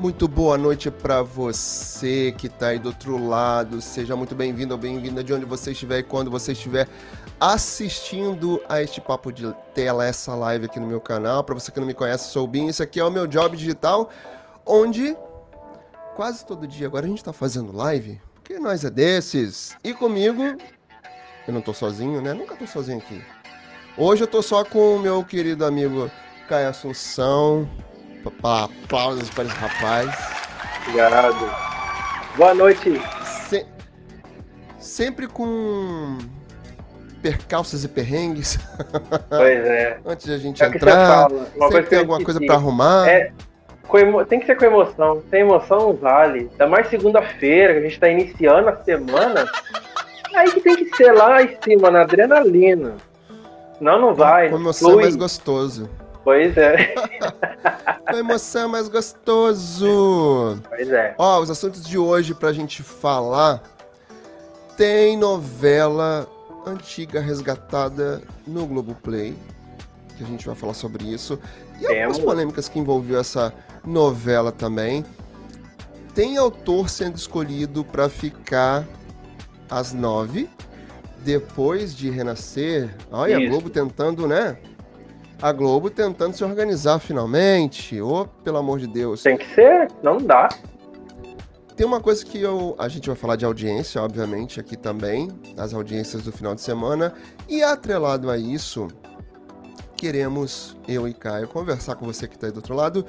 Muito boa noite para você que está aí do outro lado. Seja muito bem-vindo ou bem-vinda de onde você estiver e quando você estiver assistindo a este papo de tela, essa live aqui no meu canal. Para você que não me conhece, sou o Bin. Esse aqui é o meu job digital, onde quase todo dia agora a gente está fazendo live, porque nós é desses. E comigo, eu não tô sozinho, né? Nunca tô sozinho aqui. Hoje eu tô só com o meu querido amigo Caio Assunção. Aplausos para esse rapaz. Obrigado. Boa noite. Se... Sempre com percalços e perrengues. Pois é. Antes de a gente é entrar, sempre tem alguma coisa para arrumar. É, emo... Tem que ser com emoção. Sem emoção não vale. Ainda mais segunda-feira, que a gente está iniciando a semana. Aí que tem que ser lá em cima, na adrenalina. Não, não vai. Com emoção é mais gostoso. Pois é. Com emoção mais gostoso. Pois é. Ó, os assuntos de hoje pra gente falar. Tem novela antiga resgatada no Globoplay. Que a gente vai falar sobre isso. E Temos. algumas polêmicas que envolveu essa novela também. Tem autor sendo escolhido para ficar às nove, depois de renascer. Olha, Isso. a Globo tentando, né? A Globo tentando se organizar finalmente. Ô, oh, pelo amor de Deus. Tem que ser, não dá. Tem uma coisa que eu, a gente vai falar de audiência, obviamente, aqui também, as audiências do final de semana. E atrelado a isso, queremos, eu e Caio, conversar com você que está aí do outro lado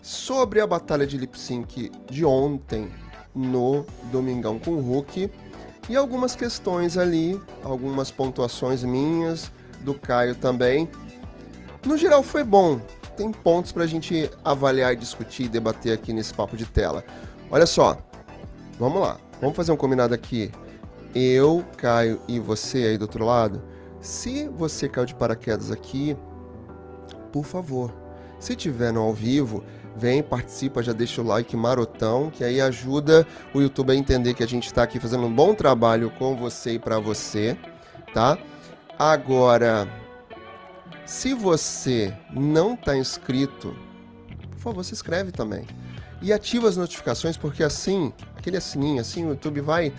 sobre a batalha de lip sync de ontem no Domingão com o Hulk. E algumas questões ali, algumas pontuações minhas, do Caio também no geral foi bom. Tem pontos para a gente avaliar, discutir e debater aqui nesse papo de tela. Olha só, vamos lá. Vamos fazer um combinado aqui. Eu, Caio e você aí do outro lado. Se você caiu de paraquedas aqui, por favor, se tiver no ao vivo, vem, participa, já deixa o like marotão, que aí ajuda o YouTube a entender que a gente está aqui fazendo um bom trabalho com você e para você, tá? Agora, se você não está inscrito, por favor, se inscreve também. E ativa as notificações, porque assim, aquele sininho, assim, o YouTube vai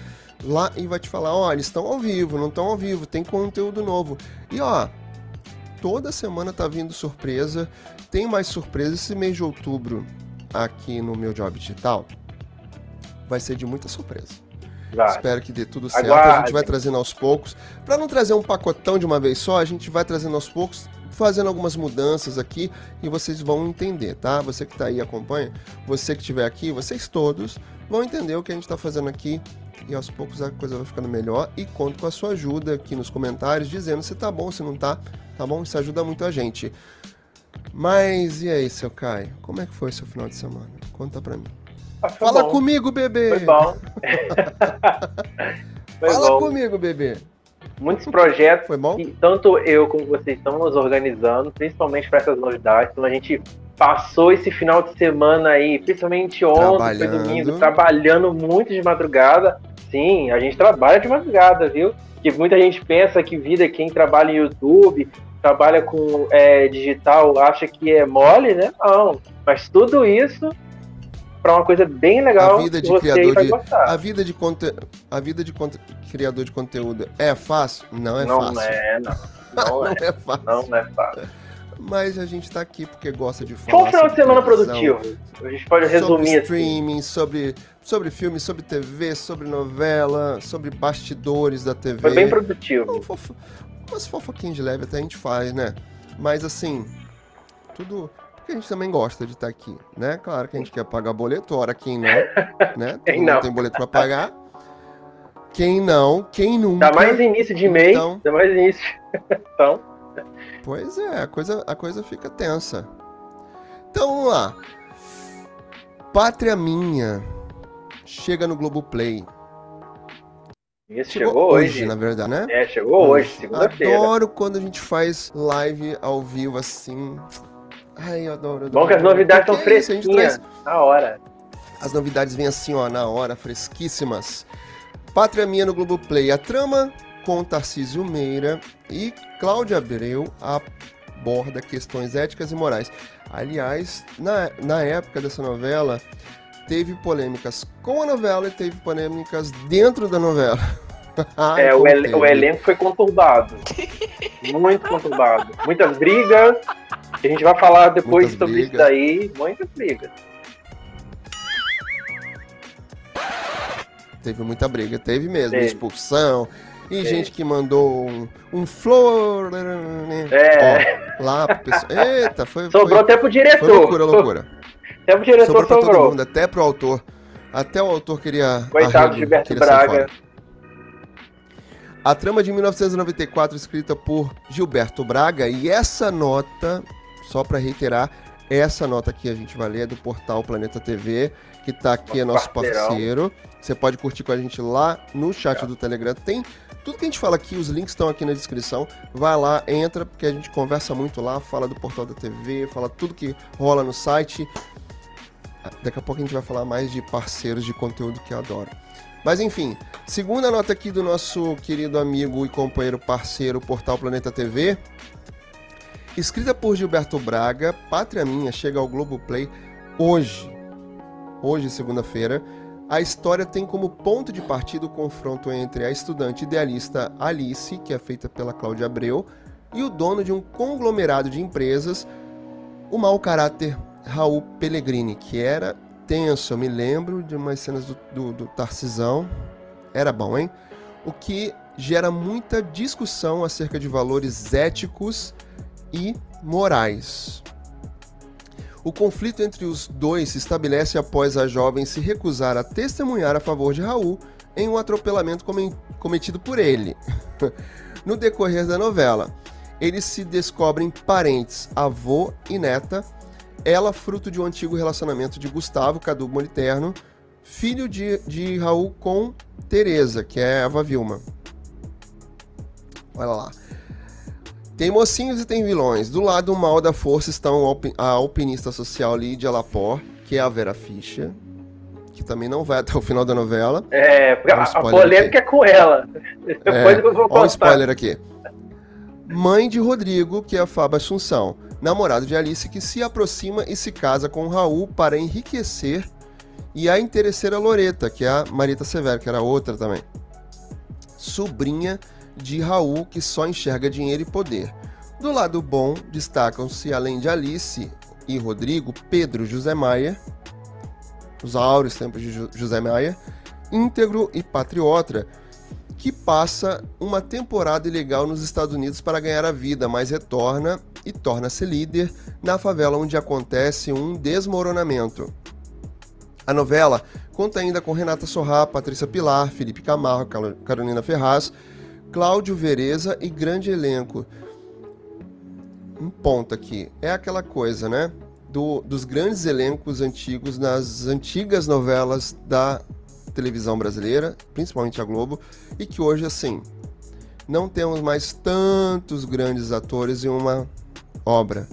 lá e vai te falar, ó, eles estão ao vivo, não estão ao vivo, tem conteúdo novo. E ó, toda semana tá vindo surpresa, tem mais surpresa esse mês de outubro aqui no meu Job Digital. Vai ser de muita surpresa. Vai. Espero que dê tudo certo. Aguarde. A gente vai trazendo aos poucos. Para não trazer um pacotão de uma vez só, a gente vai trazendo aos poucos, fazendo algumas mudanças aqui e vocês vão entender, tá? Você que está aí acompanha, você que estiver aqui, vocês todos vão entender o que a gente está fazendo aqui e aos poucos a coisa vai ficando melhor e conto com a sua ajuda aqui nos comentários dizendo se tá bom, se não tá, tá bom? Isso ajuda muito a gente. Mas e aí, seu Caio? Como é que foi seu final de semana? Conta pra mim. Fala bom. comigo, bebê! Foi bom. foi Fala bom. comigo, bebê muitos projetos Foi bom? que tanto eu como vocês estamos organizando, principalmente para essas novidades. Então a gente passou esse final de semana aí, principalmente ontem, foi domingo, trabalhando muito de madrugada. Sim, a gente trabalha de madrugada, viu? Que muita gente pensa que vida quem trabalha em YouTube, trabalha com é, digital, acha que é mole, né? Não. Mas tudo isso para uma coisa bem legal. A vida de criador de a vida de conte, a vida de conte, criador de conteúdo é fácil? Não é não fácil. É, não, não, não é. é fácil. Não é fácil. Mas a gente está aqui porque gosta de falar. Foi um final de semana produtivo. A gente pode resumir sobre assim. streaming, sobre sobre filme, sobre TV, sobre novela, sobre bastidores da TV. Foi bem produtivo. Um fofo, umas fofoquinhas de leve até a gente faz, né? Mas assim, tudo porque a gente também gosta de estar aqui, né? Claro que a gente quer pagar boleto, ora quem não, né? Quem não. tem boleto para pagar. Quem não, quem nunca. Dá mais início de mês, então... mais início. então. Pois é, a coisa, a coisa fica tensa. Então vamos lá. Pátria Minha chega no Globoplay. Isso chegou, chegou hoje. hoje. na verdade, né? É, chegou hoje, segunda-feira. Adoro quando a gente faz live ao vivo assim. Ai, eu adoro. adoro. Bom que as novidades estão fresquinhas, traz... na hora. As novidades vêm assim, ó, na hora, fresquíssimas. Pátria Minha no Globoplay. A trama com Tarcísio Meira e Cláudia Abreu aborda questões éticas e morais. Aliás, na, na época dessa novela, teve polêmicas com a novela e teve polêmicas dentro da novela. É, o, el o, elenco foi conturbado. Muito conturbado. Muitas brigas. A gente vai falar depois Muitas sobre brigas. isso daí. Muitas brigas. Teve muita briga, teve mesmo, teve. expulsão. E teve. gente que mandou um, um flor. Né? É. Ó, lá Eita, foi. Sobrou foi, até pro diretor. Foi loucura, loucura. Até pro diretor sobrou. sobrou. todo mundo, até pro autor. Até o autor queria. Coitado de Gilberto Braga. A trama de 1994, escrita por Gilberto Braga, e essa nota, só para reiterar, essa nota aqui a gente vai ler é do portal Planeta TV, que está aqui, é nosso parceiro. Você pode curtir com a gente lá no chat é. do Telegram. Tem tudo que a gente fala aqui, os links estão aqui na descrição. Vai lá, entra, porque a gente conversa muito lá, fala do portal da TV, fala tudo que rola no site. Daqui a pouco a gente vai falar mais de parceiros de conteúdo que eu adoro. Mas enfim, segunda nota aqui do nosso querido amigo e companheiro parceiro Portal Planeta TV. Escrita por Gilberto Braga, Pátria Minha chega ao Globoplay hoje. Hoje, segunda-feira. A história tem como ponto de partida o confronto entre a estudante idealista Alice, que é feita pela Cláudia Abreu, e o dono de um conglomerado de empresas, o mau caráter Raul Pellegrini, que era tenso. Eu me lembro de umas cenas do, do, do Tarcisão. Era bom, hein? O que gera muita discussão acerca de valores éticos e morais. O conflito entre os dois se estabelece após a jovem se recusar a testemunhar a favor de Raul em um atropelamento cometido por ele. no decorrer da novela, eles se descobrem parentes, avô e neta, ela fruto de um antigo relacionamento de Gustavo Cadu Moliterno, filho de, de Raul com Teresa, que é Eva Vilma. Olha lá. Tem mocinhos e tem vilões. Do lado mal da força estão a alpinista social Lídia Lapor, que é a Vera Fischer, que também não vai até o final da novela. É, um a polêmica aqui. é com ela. Depois é, eu vou contar. Olha um spoiler aqui. Mãe de Rodrigo, que é a Fábio Assunção namorado de Alice, que se aproxima e se casa com Raul para enriquecer, e a interesseira Loreta, que é a Marita Severo, que era outra também. Sobrinha de Raul, que só enxerga dinheiro e poder. Do lado bom, destacam-se, além de Alice e Rodrigo, Pedro José Maia, os áureos tempos de José Maia, íntegro e patriota, que passa uma temporada ilegal nos Estados Unidos para ganhar a vida, mas retorna e torna-se líder na favela onde acontece um desmoronamento. A novela conta ainda com Renata Sorrá, Patrícia Pilar, Felipe Camargo, Carolina Ferraz, Cláudio Vereza e grande elenco. Um ponto aqui, é aquela coisa, né? Do, dos grandes elencos antigos nas antigas novelas da televisão brasileira, principalmente a Globo, e que hoje, assim, não temos mais tantos grandes atores em uma obra.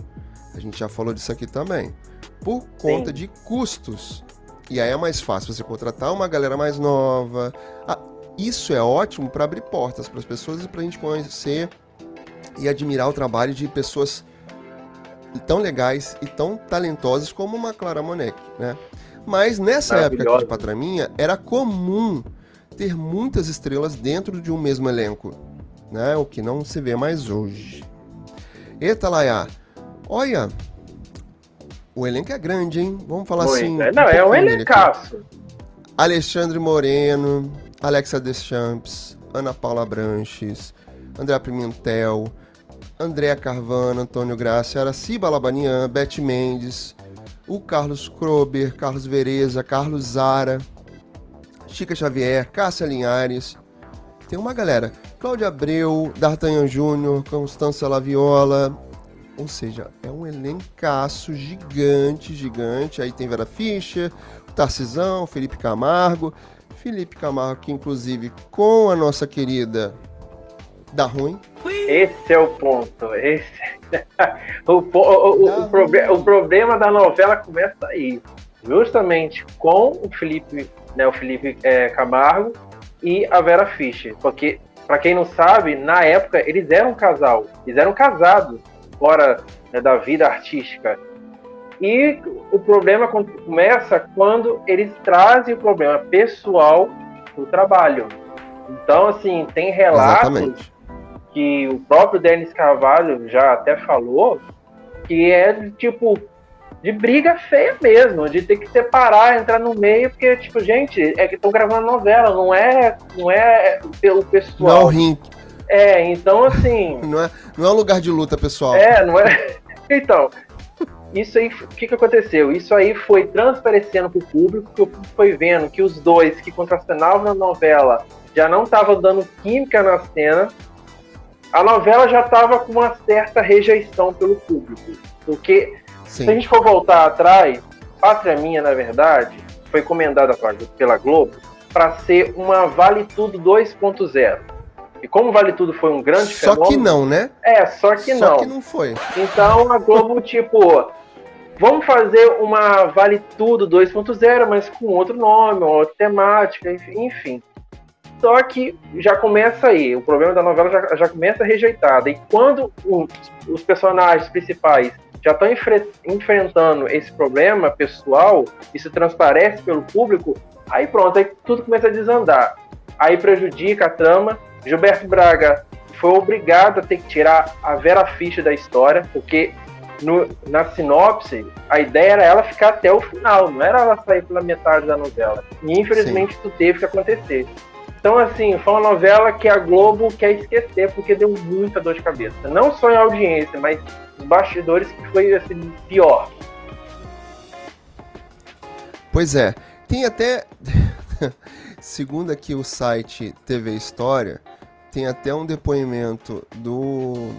A gente já falou disso aqui também. Por conta Sim. de custos. E aí é mais fácil você contratar uma galera mais nova. Ah, isso é ótimo para abrir portas para as pessoas e para a gente conhecer e admirar o trabalho de pessoas tão legais e tão talentosas como uma Clara Monek, né? Mas nessa época aqui de Patraminha, era comum ter muitas estrelas dentro de um mesmo elenco, né? O que não se vê mais hoje. Eita, Laia. Olha, o elenco é grande, hein? Vamos falar Muito. assim. É, não, um é um elencaço. Alexandre Moreno, Alexa Deschamps, Ana Paula Branches, André Pimentel, Andréa Carvana, Antônio Graça, Araci Balabanian, Beth Mendes, o Carlos Krober, Carlos Vereza, Carlos Zara, Chica Xavier, Cássia Linhares. Tem uma galera. Cláudia Abreu, D'Artagnan Júnior, Constância Laviola. Ou seja, é um elencaço gigante, gigante. Aí tem Vera Fischer, Tarcisão, Felipe Camargo. Felipe Camargo, que inclusive com a nossa querida dá ruim. Esse é o ponto. Esse... o, o, o, o, proble o problema da novela começa aí. Justamente com o Felipe, né, o Felipe é, Camargo e a Vera Fischer. Porque para quem não sabe, na época eles eram um casal, eles eram casados. fora né, da vida artística. E o problema começa quando eles trazem o problema pessoal para o trabalho. Então, assim, tem relatos Exatamente. que o próprio Denis Carvalho já até falou que é tipo de briga feia mesmo, de ter que separar, entrar no meio, porque, tipo, gente, é que estão gravando novela, não é, não é pelo pessoal. Não, rim. É, então assim. não, é, não é um lugar de luta, pessoal. É, não é. Então, isso aí, o que, que aconteceu? Isso aí foi transparecendo para o público, que o público foi vendo que os dois que contracenavam na novela já não estavam dando química na cena. A novela já estava com uma certa rejeição pelo público. Porque Sim. Se a gente for voltar atrás, Pátria Minha, na verdade, foi comendada pela Globo para ser uma Vale Tudo 2.0. E como Vale Tudo foi um grande só fenômeno... Só que não, né? É, só que só não. Só que não foi. Então a Globo, tipo, vamos fazer uma Vale Tudo 2.0, mas com outro nome, outra temática, enfim. Só que já começa aí, o problema da novela já, já começa rejeitada. E quando os, os personagens principais já estão enfre enfrentando esse problema pessoal, isso transparece pelo público, aí pronto, aí tudo começa a desandar. Aí prejudica a trama. Gilberto Braga foi obrigado a ter que tirar a Vera Fischer da história, porque no, na sinopse, a ideia era ela ficar até o final, não era ela sair pela metade da novela. E infelizmente Sim. isso teve que acontecer. Então, assim, foi uma novela que a Globo quer esquecer porque deu muita dor de cabeça. Não só em audiência, mas os bastidores que foi assim, pior. Pois é. Tem até. Segundo aqui o site TV História, tem até um depoimento do.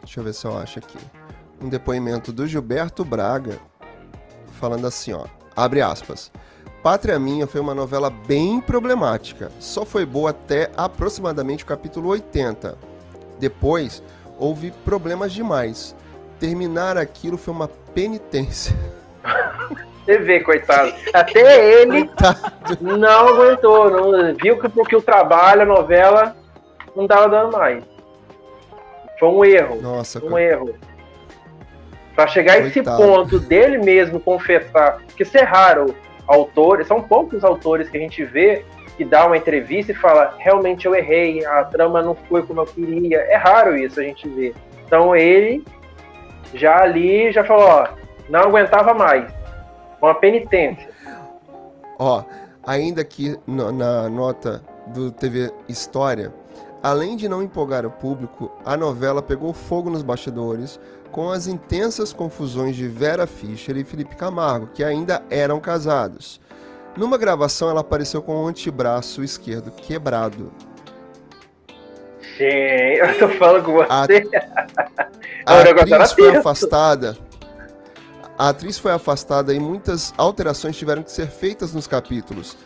Deixa eu ver se eu acho aqui. Um depoimento do Gilberto Braga, falando assim, ó. Abre aspas. Pátria Minha foi uma novela bem problemática. Só foi boa até aproximadamente o capítulo 80. Depois, houve problemas demais. Terminar aquilo foi uma penitência. Você vê, coitado. Até ele coitado. não aguentou. Não, viu que porque o trabalho, a novela, não tava dando mais. Foi um erro. Nossa, um erro. Para chegar a esse ponto dele mesmo confessar, que isso é raro autores, são poucos autores que a gente vê que dá uma entrevista e fala, realmente eu errei, a trama não foi como eu queria. É raro isso a gente ver. Então ele já ali já falou, ó, não aguentava mais. Uma penitência. Ó, ainda aqui no, na nota do TV História, além de não empolgar o público, a novela pegou fogo nos bastidores, com as intensas confusões de Vera Fischer e Felipe Camargo, que ainda eram casados. Numa gravação, ela apareceu com o antebraço esquerdo quebrado. Sim, eu tô falando com você. A, a atriz foi afastada. A atriz foi afastada e muitas alterações tiveram que ser feitas nos capítulos.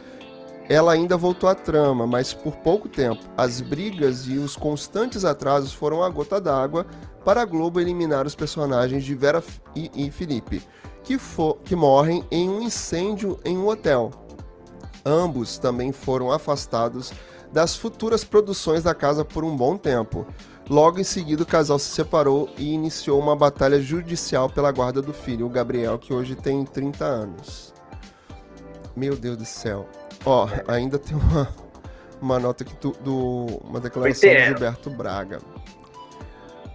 Ela ainda voltou à trama, mas por pouco tempo. As brigas e os constantes atrasos foram a gota d'água para a Globo eliminar os personagens de Vera e, e Felipe, que, que morrem em um incêndio em um hotel. Ambos também foram afastados das futuras produções da casa por um bom tempo. Logo em seguida, o casal se separou e iniciou uma batalha judicial pela guarda do filho, o Gabriel, que hoje tem 30 anos. Meu Deus do céu. Ó, ainda tem uma, uma nota aqui do, do uma declaração de Gilberto Braga.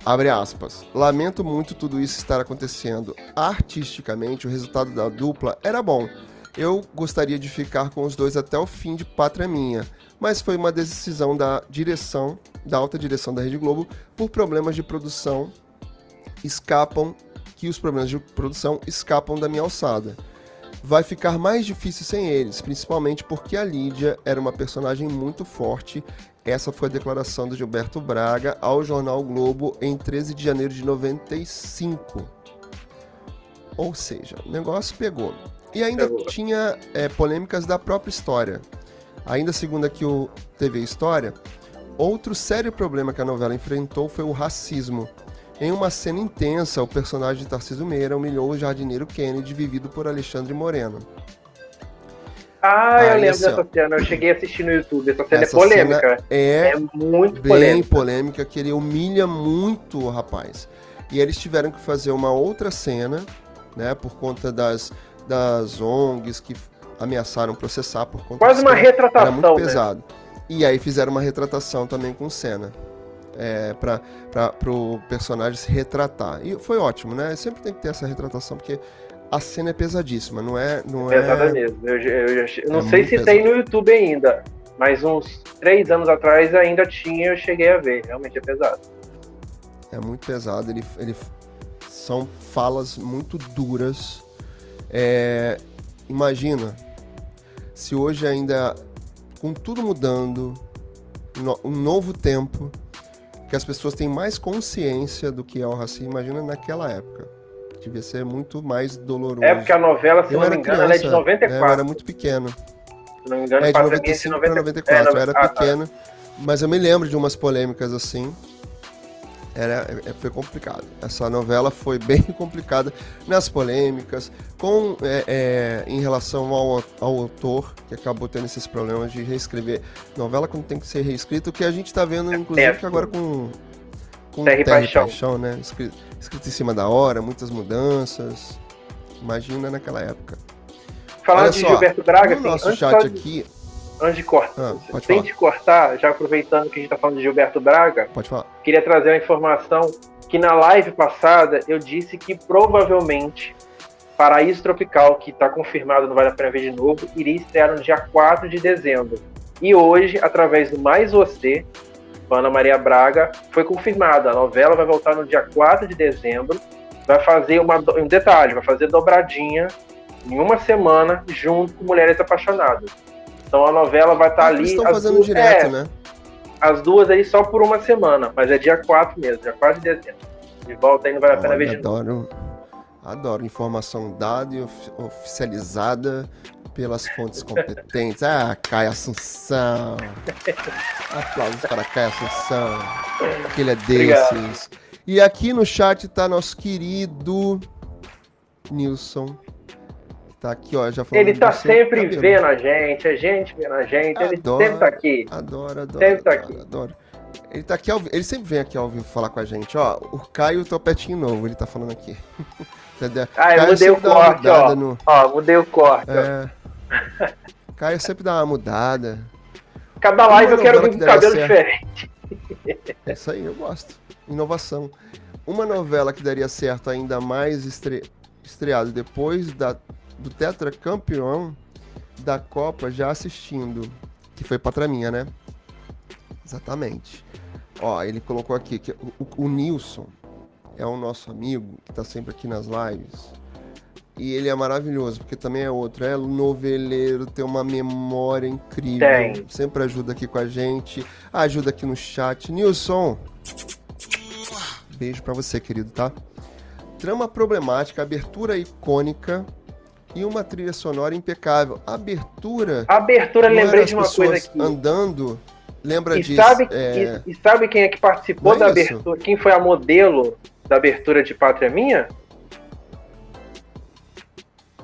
Abre aspas. Lamento muito tudo isso estar acontecendo. Artisticamente, o resultado da dupla era bom. Eu gostaria de ficar com os dois até o fim de Pátria Minha, mas foi uma decisão da direção, da alta direção da Rede Globo, por problemas de produção escapam, que os problemas de produção escapam da minha alçada. Vai ficar mais difícil sem eles, principalmente porque a Lídia era uma personagem muito forte essa foi a declaração do Gilberto Braga ao jornal Globo em 13 de janeiro de 95. Ou seja, o negócio pegou. E ainda pegou. tinha é, polêmicas da própria história. Ainda segundo aqui o TV História, outro sério problema que a novela enfrentou foi o racismo. Em uma cena intensa, o personagem de Tarcísio Meira humilhou o jardineiro Kennedy, vivido por Alexandre Moreno. Ah, eu lembro assim, dessa cena. Eu cheguei a assistir no YouTube. Essa cena é essa é polêmica. é, é muito bem polêmica. polêmica, que ele humilha muito o rapaz. E eles tiveram que fazer uma outra cena, né, por conta das, das ONGs que ameaçaram processar por conta Quase uma retratação. Era muito né? pesado. Né? E aí fizeram uma retratação também com cena. É, para o personagem se retratar. E foi ótimo, né? Sempre tem que ter essa retratação, porque a cena é pesadíssima, não é. Não é pesada mesmo. Eu, eu, eu, eu não é sei se pesado. tem no YouTube ainda, mas uns três anos atrás ainda tinha, eu cheguei a ver. Realmente é pesado. É muito pesado. Ele, ele são falas muito duras. É, imagina se hoje ainda, com tudo mudando, um novo tempo, que as pessoas têm mais consciência do que é o racismo, imagina naquela época. Devia ser muito mais doloroso. É porque a novela, se eu não me engano, criança, é de 94. Né, eu era muito pequeno. Se não me engano, é de 95 para 94. É, eu era ah, pequeno, tá. mas eu me lembro de umas polêmicas assim era, é, foi complicado. Essa novela foi bem complicada nas polêmicas, com é, é, em relação ao, ao autor, que acabou tendo esses problemas de reescrever novela quando tem que ser reescrito, que a gente está vendo, inclusive, que agora com, com Terra e Paixão. Paixão, né? Escrito, escrito, em cima da hora, muitas mudanças. Imagina naquela época. Falando Olha de só, Gilberto Braga, no nosso chat aqui antes de cortar, ah, sem te cortar, já aproveitando que a gente está falando de Gilberto Braga, queria trazer uma informação que na live passada eu disse que provavelmente Paraíso Tropical, que está confirmado, não vale a pena ver de novo, iria estrear no dia 4 de dezembro. E hoje, através do Mais Você, Ana Maria Braga, foi confirmada. A novela vai voltar no dia 4 de dezembro. Vai fazer uma, um detalhe, vai fazer dobradinha em uma semana junto com Mulheres Apaixonadas. Então a novela vai estar tá ali. Eles estão fazendo duas, direto, é, né? As duas aí só por uma semana, mas é dia 4 mesmo, dia 4 de dezembro. De volta aí não vale a pena ver de adoro, novo. Adoro informação dada e oficializada pelas fontes competentes. Ah, Caio Assunção. Aplausos para Caio Assunção. Que ele é desses. Obrigado. E aqui no chat tá nosso querido Nilson Tá aqui, ó, já falou. Ele tá sempre cabelo. vendo a gente, a gente vendo a gente, adoro, ele sempre tá aqui. Adoro, adoro. Sempre tá adoro, aqui. Adoro. Ele tá aqui ao Ele sempre vem aqui ao vivo falar com a gente. Ó, o Caio Topetinho Novo, ele tá falando aqui. ah, eu mudei o corte, ó. No... Ó, mudei o corte, é... Caio sempre dá uma mudada. Cada live eu quero vir com cabelo ser... diferente. É isso aí, eu gosto. Inovação. Uma novela que daria certo ainda mais estre... estreado depois da do tetracampeão da Copa já assistindo, que foi Patraminha, né? Exatamente. Ó, ele colocou aqui que o, o Nilson é o nosso amigo que tá sempre aqui nas lives. E ele é maravilhoso, porque também é outro, é noveleiro, tem uma memória incrível. Tem. Sempre ajuda aqui com a gente, ajuda aqui no chat. Nilson, beijo para você, querido, tá? Trama problemática, abertura icônica, e uma trilha sonora impecável. abertura. Abertura, lembrei de uma coisa aqui. Andando. Lembra e disso? Sabe, é... e, e, sabe quem é que participou é da isso? abertura? Quem foi a modelo da abertura de Pátria Minha?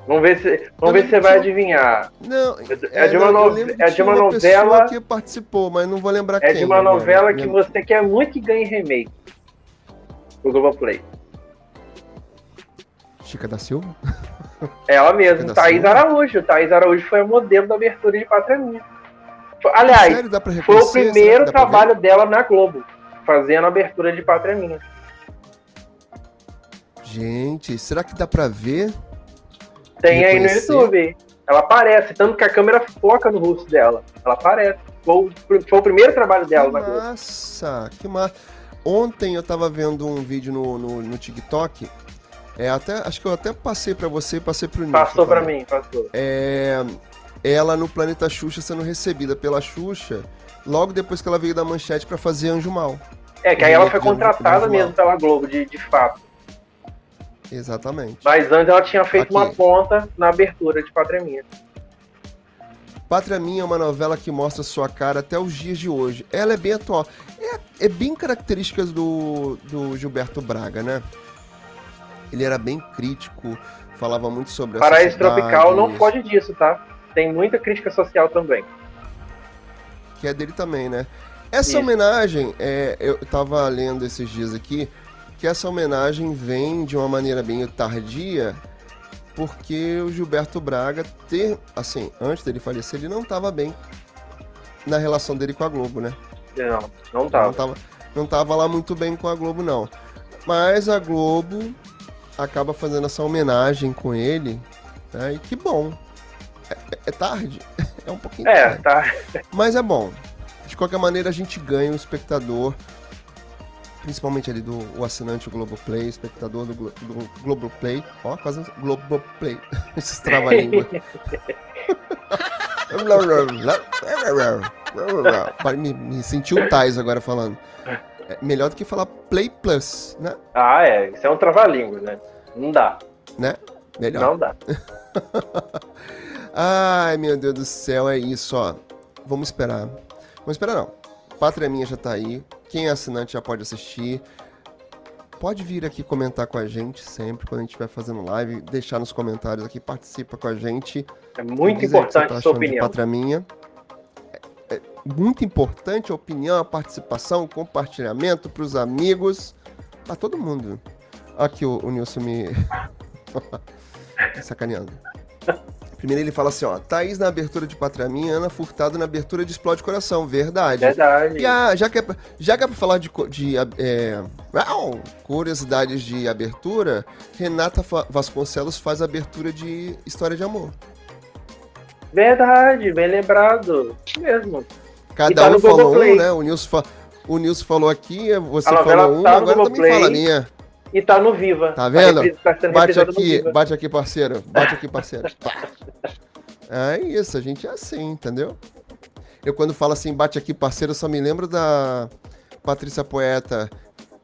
Vamos ver se, vamos ver se você vai adivinhar. Não, é, é de uma, no... é de uma, uma novela que participou, mas não vou lembrar é quem. É de uma novela que você quer muito que ganhe remake. O Globoplay. Chica da Silva? Ela mesma, Thaís Araújo. Thaís Araújo foi a modelo da abertura de Pátria Minha. Aliás, Sério, foi o primeiro trabalho dela na Globo, fazendo a abertura de Pátria Minha. Gente, será que dá pra ver? Tem aí no YouTube. Ela aparece, tanto que a câmera foca no rosto dela. Ela aparece. Foi, foi o primeiro trabalho dela que na Globo. Nossa, que massa. Ontem eu tava vendo um vídeo no, no, no TikTok é, até, acho que eu até passei para você, passei pro Nico. Passou para mim, passou. É, ela no Planeta Xuxa sendo recebida pela Xuxa, logo depois que ela veio da manchete para fazer Anjo Mal. É, que aí ela foi contratada mesmo pela Globo, de, de fato. Exatamente. Mas antes ela tinha feito Aqui. uma ponta na abertura de Pátria Minha. Pátria Minha é uma novela que mostra sua cara até os dias de hoje. Ela é bem atual. É, é bem características do, do Gilberto Braga, né? Ele era bem crítico, falava muito sobre a Paraíso Tropical não foge disso, tá? Tem muita crítica social também. Que é dele também, né? Essa Isso. homenagem, é, eu tava lendo esses dias aqui, que essa homenagem vem de uma maneira bem tardia, porque o Gilberto Braga ter, assim, antes dele falecer, ele não estava bem na relação dele com a Globo, né? Não, não tava. Não tava, não tava lá muito bem com a Globo, não. Mas a Globo acaba fazendo essa homenagem com ele, né? E que bom. É, é tarde. É um pouquinho é, tarde. tá. Mas é bom. De qualquer maneira, a gente ganha o espectador principalmente ali do o assinante do Globoplay, espectador do, Glo, do Globoplay. Ó, quase Globoplay. Esses trava-língua. me, me senti o Tais agora falando. É melhor do que falar Play Plus, né? Ah, é. Isso é um trava-língua, né? Não dá. Né? Melhor. Não dá. Ai, meu Deus do céu, é isso, ó. Vamos esperar. Vamos esperar não. Pátria Minha já tá aí. Quem é assinante já pode assistir. Pode vir aqui comentar com a gente sempre quando a gente estiver fazendo live, deixar nos comentários aqui, participa com a gente. É muito importante tá a sua opinião. Minha. Muito importante a opinião, a participação, o compartilhamento para os amigos, para todo mundo. Aqui o, o Nilson me sacaneando. Primeiro ele fala assim, ó, Thaís na abertura de Pátria Minha, Ana Furtado na abertura de Explode Coração. Verdade. Verdade. E já, que é, já que é pra falar de, de é, curiosidades de abertura, Renata Vasconcelos faz a abertura de História de Amor. Verdade, bem lembrado. Mesmo. Cada tá um falou um, né? O Nilson, fa o Nilson falou aqui, você falou um, tá agora também fala a minha e tá no Viva. Tá vendo? Tá bate aqui, bate aqui, parceiro. Bate aqui, parceiro. é isso, a gente é assim, entendeu? Eu quando falo assim, bate aqui, parceiro, só me lembro da Patrícia Poeta.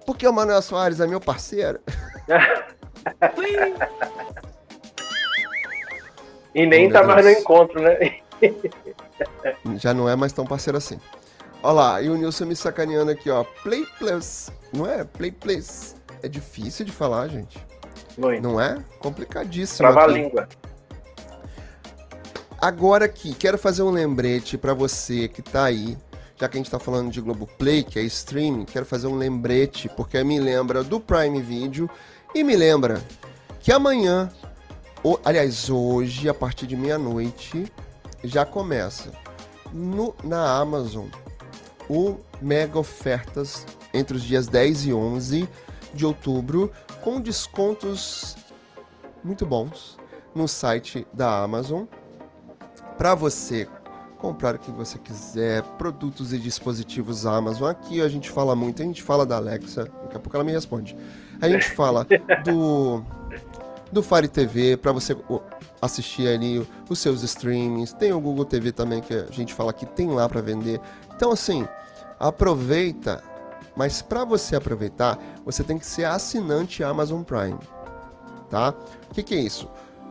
Porque o Manuel Soares é meu parceiro. e nem tá mais no encontro, né? Já não é mais tão parceiro assim. Olha lá, e o Nilson me sacaneando aqui, ó. Play Plus. Não é? Play Plus é difícil de falar, gente. Muito. Não é? Complicadíssimo. Trava a língua. Agora aqui, quero fazer um lembrete para você que tá aí, já que a gente tá falando de Globoplay, que é streaming, quero fazer um lembrete, porque me lembra do Prime Video e me lembra que amanhã, ou, aliás, hoje, a partir de meia-noite, já começa no, na Amazon o Mega Ofertas entre os dias 10 e 11 de outubro com descontos muito bons no site da Amazon para você comprar o que você quiser, produtos e dispositivos Amazon. Aqui a gente fala muito, a gente fala da Alexa, daqui a pouco ela me responde. A gente fala do do Fire TV para você assistir ali os seus streamings. Tem o Google TV também que a gente fala que tem lá para vender. Então assim, aproveita mas para você aproveitar, você tem que ser assinante Amazon Prime, tá? O que, que é isso?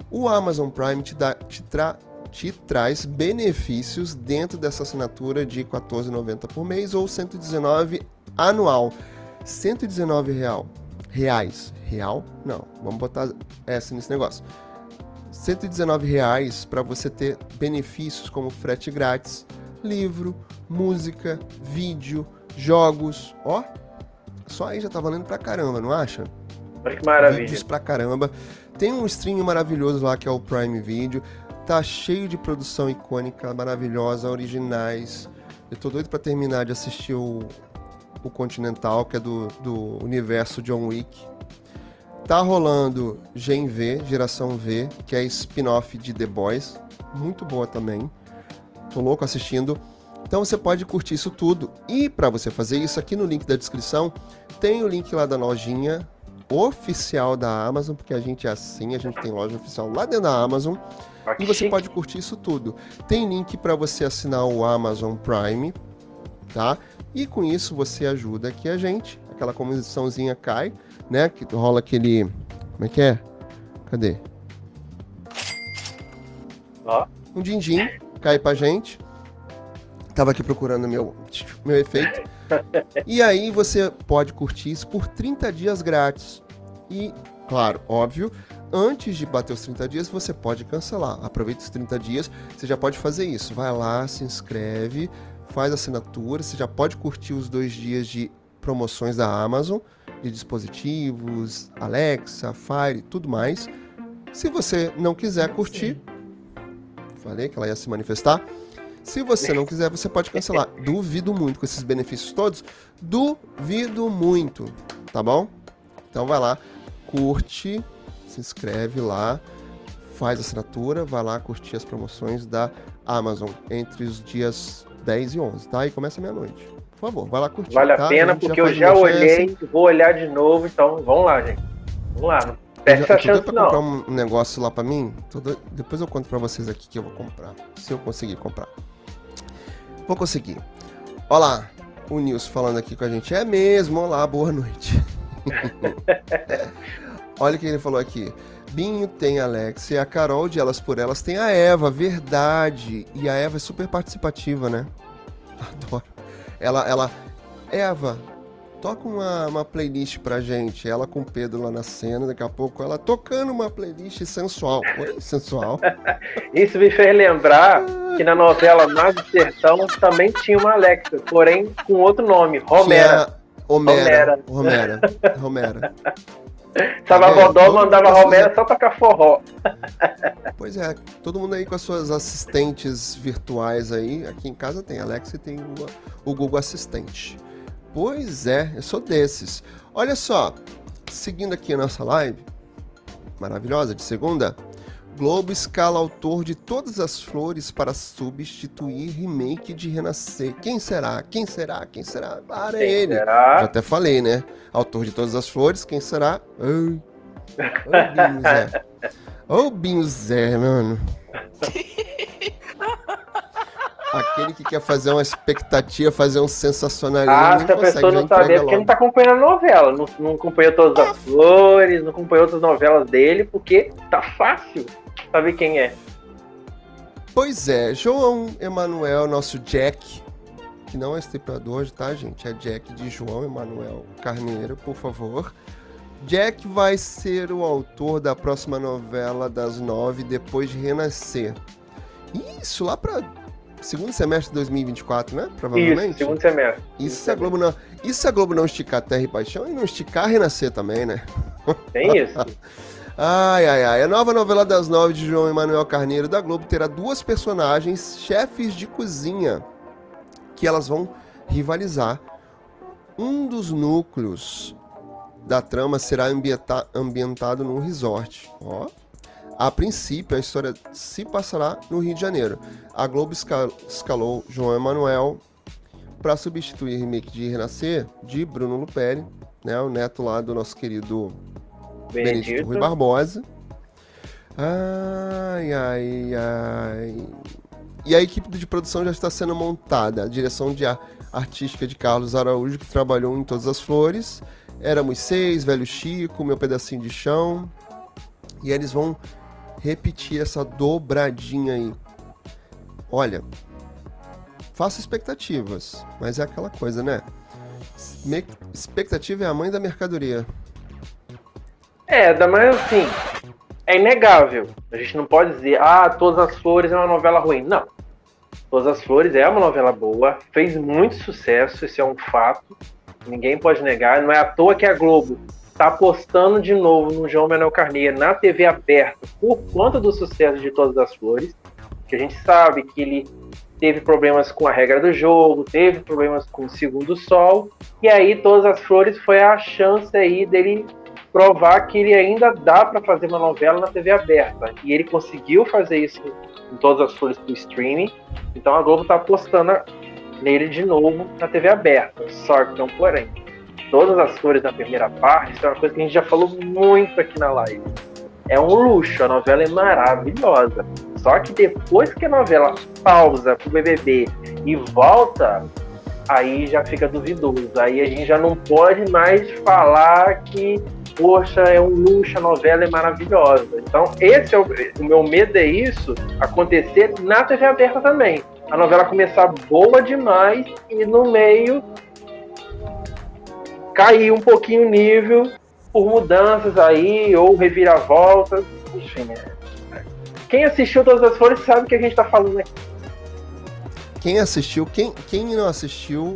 O Amazon Prime te, dá, te, tra, te traz benefícios dentro dessa assinatura de R$14,90 por mês ou 119 anual. 119 real, reais, real? Não, vamos botar essa nesse negócio. 119 reais para você ter benefícios como frete grátis, livro, música, vídeo, jogos, ó. Só aí já tá valendo pra caramba, não acha? Olha que maravilha. Vídeos pra caramba. Tem um stream maravilhoso lá que é o Prime Video. Tá cheio de produção icônica, maravilhosa, originais. Eu tô doido pra terminar de assistir o, o Continental, que é do, do universo John Wick. Tá rolando Gen V, Geração V, que é spin-off de The Boys. Muito boa também. Tô louco assistindo. Então você pode curtir isso tudo. E para você fazer isso, aqui no link da descrição tem o link lá da lojinha oficial da Amazon, porque a gente é assim, a gente tem loja oficial lá dentro da Amazon. E você pode curtir isso tudo. Tem link para você assinar o Amazon Prime, tá? E com isso você ajuda aqui a gente. Aquela comissãozinha cai, né? Que rola aquele. Como é que é? Cadê? Ó. Um din-din cai pra gente. Tava aqui procurando meu, meu efeito. E aí você pode curtir isso por 30 dias grátis. E, claro, óbvio, antes de bater os 30 dias, você pode cancelar. Aproveita os 30 dias, você já pode fazer isso. Vai lá, se inscreve, faz assinatura, você já pode curtir os dois dias de promoções da Amazon. de dispositivos, Alexa, Fire, tudo mais. Se você não quiser curtir, falei que ela ia se manifestar. Se você não quiser, você pode cancelar. Duvido muito com esses benefícios todos. Duvido muito, tá bom? Então vai lá, curte, se inscreve lá, faz assinatura, vai lá curtir as promoções da Amazon entre os dias 10 e 11, tá? E começa meia-noite. Por favor, vai lá curtir. Vale tá? a pena, a porque eu já olhei, vou olhar de novo, então vamos lá, gente. Vamos lá. Perde essa chance, não. comprar um negócio lá pra mim. Depois eu conto pra vocês aqui que eu vou comprar. Se eu conseguir comprar. Vou conseguir. Olá, o Nilson falando aqui com a gente. É mesmo, olá, boa noite. Olha o que ele falou aqui. Binho tem a Alex e a Carol de Elas por Elas tem a Eva, verdade. E a Eva é super participativa, né? Adoro. Ela, ela, Eva, toca uma, uma playlist pra gente. Ela com o Pedro lá na cena, daqui a pouco ela tocando uma playlist sensual. Oi, sensual. Isso me fez lembrar que na novela Mais do Sertão também tinha uma Alexa, porém com outro nome, Romera. Homera. Romera. Romera. Romera. Tava Bodó, mandava Romera só tocar forró. Pois é, todo mundo aí com as suas assistentes virtuais aí. Aqui em casa tem Alexa e tem o Google Assistente. Pois é, eu sou desses. Olha só, seguindo aqui a nossa live, maravilhosa, de segunda, Globo escala autor de Todas as Flores para substituir remake de Renascer. Quem será? Quem será? Quem será? Para quem ele. Será? Já até falei, né? Autor de Todas as Flores, quem será? Ô, oh, Binho Zé. Ô, Binho Zé, mano. Aquele que quer fazer uma expectativa, fazer um sensacionalismo. Ah, se a pessoa não tá vendo, porque não tá acompanhando a novela. Não, não acompanhou todas as flores, não acompanhou outras novelas dele, porque tá fácil saber quem é. Pois é, João Emanuel, nosso Jack, que não é estripador, tá, gente? É Jack de João Emanuel Carneiro, por favor. Jack vai ser o autor da próxima novela das nove, depois de renascer. Isso, lá pra segundo semestre de 2024, né? Provavelmente. Isso, segundo semestre. Isso se a Globo não, isso se a Globo não esticar Terra e Paixão e não esticar Renascer também, né? Tem isso. ai, ai, ai. A nova novela das nove de João Emanuel Carneiro da Globo terá duas personagens, chefes de cozinha, que elas vão rivalizar. Um dos núcleos da trama será ambientado num resort. Ó, a princípio, a história se passará no Rio de Janeiro. A Globo escalou João Emanuel para substituir o remake de Renascer de Bruno Luperi, né, o neto lá do nosso querido Benedito, Rui Barbosa. Ai, ai, ai. E a equipe de produção já está sendo montada. A direção de artística de Carlos Araújo, que trabalhou em Todas as Flores. Éramos seis, Velho Chico, Meu Pedacinho de Chão. E eles vão repetir essa dobradinha aí. Olha, faça expectativas, mas é aquela coisa, né? Expectativa é a mãe da mercadoria. É, da mais assim, é inegável. A gente não pode dizer, ah, Todas as Flores é uma novela ruim. Não. Todas as Flores é uma novela boa, fez muito sucesso, esse é um fato. Ninguém pode negar. Não é à toa que a Globo está apostando de novo no João Manuel Carneiro na TV aberta por conta do sucesso de Todas as Flores, que a gente sabe que ele teve problemas com a regra do jogo, teve problemas com o segundo sol, e aí Todas as Flores foi a chance aí dele provar que ele ainda dá para fazer uma novela na TV aberta, e ele conseguiu fazer isso em Todas as Flores do streaming, então a Globo está apostando nele de novo na TV aberta, só que não porém todas as cores na primeira parte, isso é uma coisa que a gente já falou muito aqui na live. É um luxo, a novela é maravilhosa. Só que depois que a novela pausa pro BBB e volta, aí já fica duvidoso. Aí a gente já não pode mais falar que, poxa, é um luxo, a novela é maravilhosa. Então, esse é o, o meu medo é isso acontecer na TV aberta também. A novela começar boa demais e no meio cair um pouquinho o nível por mudanças aí, ou reviravoltas, enfim. É. Quem assistiu Todas as Flores sabe o que a gente está falando aqui. Quem assistiu, quem, quem não assistiu,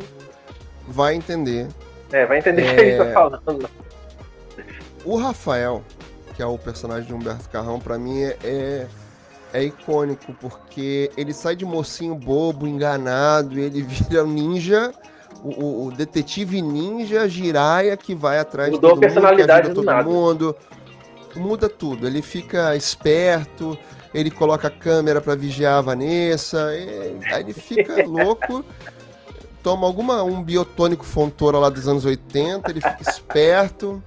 vai entender É, vai entender o é... que ele tá é, falando. O Rafael, que é o personagem de Humberto Carrão, para mim é, é, é, icônico, porque ele sai de mocinho bobo, enganado, e ele vira ninja, o, o detetive ninja Jiraya que vai atrás Mudou de todo a personalidade mundo, todo mundo. Muda tudo. Ele fica esperto, ele coloca a câmera para vigiar a Vanessa, aí ele fica louco. Toma alguma um biotônico fontora lá dos anos 80, ele fica esperto.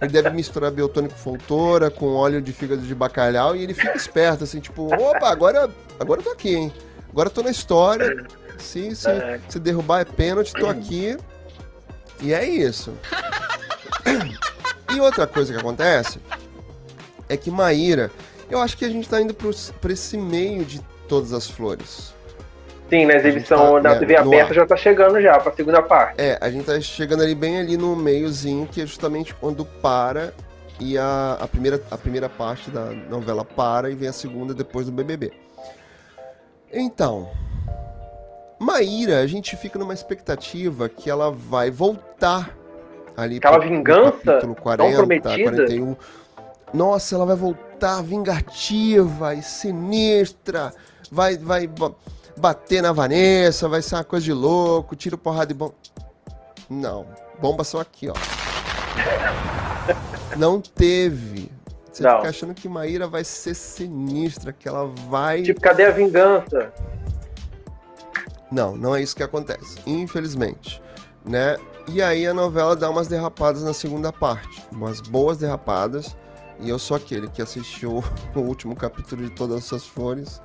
Ele deve misturar biotônico fontora com óleo de fígado de bacalhau e ele fica esperto, assim, tipo, opa, agora, agora eu tô aqui, hein? Agora eu tô na história. Se, se, se derrubar é pênalti, tô aqui. E é isso. E outra coisa que acontece é que Maíra, eu acho que a gente tá indo para esse meio de todas as flores. Sim, na exibição tá, da né, TV aberta já tá chegando já pra segunda parte. É, a gente tá chegando ali bem ali no meiozinho, que é justamente quando para e a, a, primeira, a primeira parte da novela para e vem a segunda depois do BBB. Então, Maíra, a gente fica numa expectativa que ela vai voltar ali Aquela vingança 40, tão prometida. 41. Nossa, ela vai voltar vingativa e sinistra. Vai, vai bater na Vanessa, vai ser uma coisa de louco, tiro porrada de bomba. Não, bombas são aqui, ó. Não teve. Você Não. fica achando que Maíra vai ser sinistra, que ela vai. Tipo, cadê a vingança? Não, não é isso que acontece, infelizmente, né? E aí a novela dá umas derrapadas na segunda parte, umas boas derrapadas. E eu sou aquele que assistiu o último capítulo de Todas as Suas Flores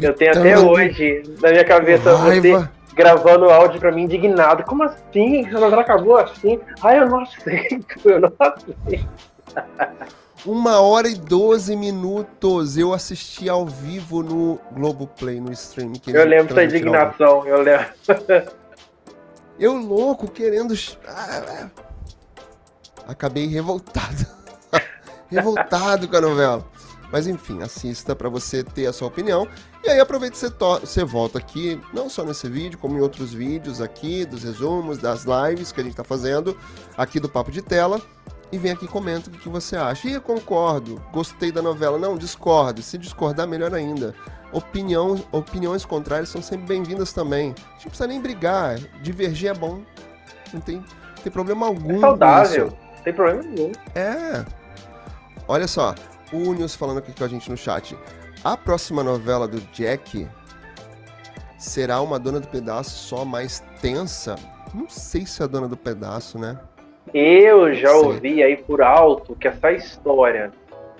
eu tenho até hoje na minha cabeça você gravando áudio pra mim indignado. Como assim? A novela acabou assim? Ai, eu não aceito, eu não aceito. Uma hora e doze minutos eu assisti ao vivo no Globoplay, no stream. eu lembro da indignação, eu lembro. Eu louco, querendo. Acabei revoltado. revoltado com a novela. Mas enfim, assista para você ter a sua opinião. E aí aproveita que você, volta aqui, não só nesse vídeo, como em outros vídeos aqui, dos resumos, das lives que a gente está fazendo, aqui do Papo de Tela. E vem aqui e comenta o que você acha. E eu concordo, gostei da novela. Não, discordo. Se discordar, melhor ainda. Opinião, opiniões contrárias são sempre bem-vindas também. A gente não precisa nem brigar. Divergir é bom. Não tem, não tem problema algum. É saudável. Não tem problema nenhum. É. Olha só, o Nils falando aqui com a gente no chat. A próxima novela do Jack será uma Dona do Pedaço só mais tensa? Não sei se é a Dona do Pedaço, né? Eu já ouvi aí por alto que essa história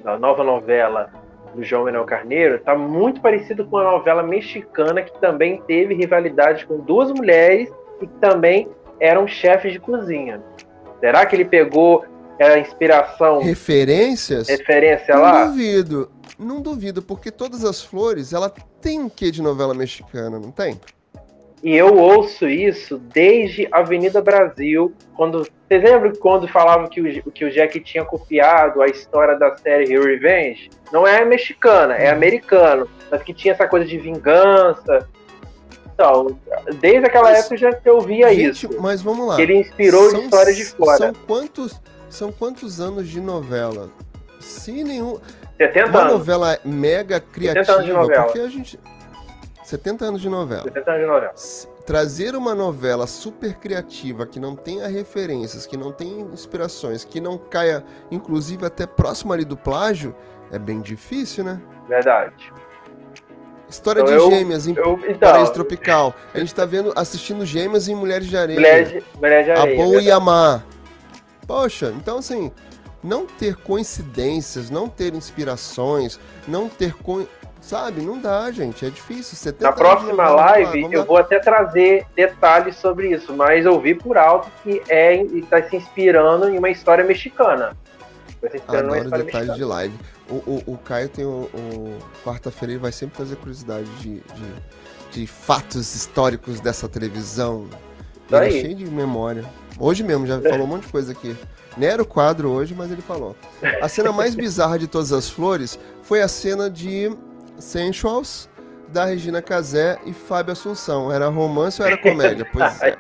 da nova novela do João Manuel Carneiro tá muito parecido com a novela mexicana que também teve rivalidade com duas mulheres e que também eram chefes de cozinha. Será que ele pegou é a inspiração. Referências? Referência lá? Não duvido. Não duvido, porque todas as flores, ela tem um quê de novela mexicana, não tem? E eu ouço isso desde Avenida Brasil, quando. Vocês lembram quando falavam que o, que o Jack tinha copiado a história da série Hero Revenge? Não é mexicana, é americano. Mas que tinha essa coisa de vingança. Então, desde aquela mas, época já eu ouvia gente, isso. Mas vamos lá. Que ele inspirou são, histórias de fora. São quantos são quantos anos de novela? Se nenhum. 70 uma anos. novela mega criativa. 70 anos de novela. Porque a gente. 70 anos de novela. 70 anos de novela. Trazer uma novela super criativa, que não tenha referências, que não tenha inspirações, que não caia, inclusive, até próximo ali do plágio, é bem difícil, né? Verdade. História então, de eu, gêmeas em eu, então, Paraíso Tropical. A gente tá vendo, assistindo gêmeas em Mulheres de Areia. Mulher de, Mulher de Areia. A Boa e a Má. Poxa, então assim, não ter coincidências, não ter inspirações, não ter. Co... Sabe, não dá, gente. É difícil. Você Na próxima live, eu vou até trazer detalhes sobre isso, mas eu vi por alto que é está se inspirando em uma história mexicana. Adoro detalhes de live. O, o, o, Caio tem o. o Quarta-feira ele vai sempre trazer curiosidade de, de, de fatos históricos dessa televisão. Ele é cheio de memória. Hoje mesmo, já falou um monte de coisa aqui. Nem era o quadro hoje, mas ele falou. A cena mais bizarra de todas as flores foi a cena de Sensuals da Regina Casé e Fábio Assunção. Era romance ou era comédia? Pois é.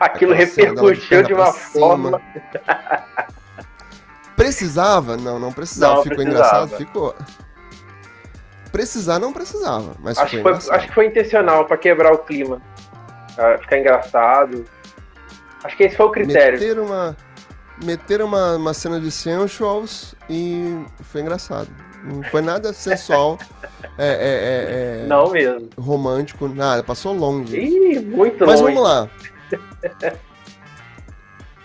Aquilo repercutiu de, de uma forma. precisava? Não, não precisava. Não, ficou precisava. engraçado? Ficou. Precisar não precisava, mas acho, foi, acho que foi intencional para quebrar o clima. Pra ficar engraçado. Acho que esse foi o critério. Meter uma, meter uma, uma cena de sensuals e foi engraçado. Não foi nada sensual. é, é, é, é, não mesmo. Romântico, nada. Passou longe. Ih, muito Mas longe. vamos lá.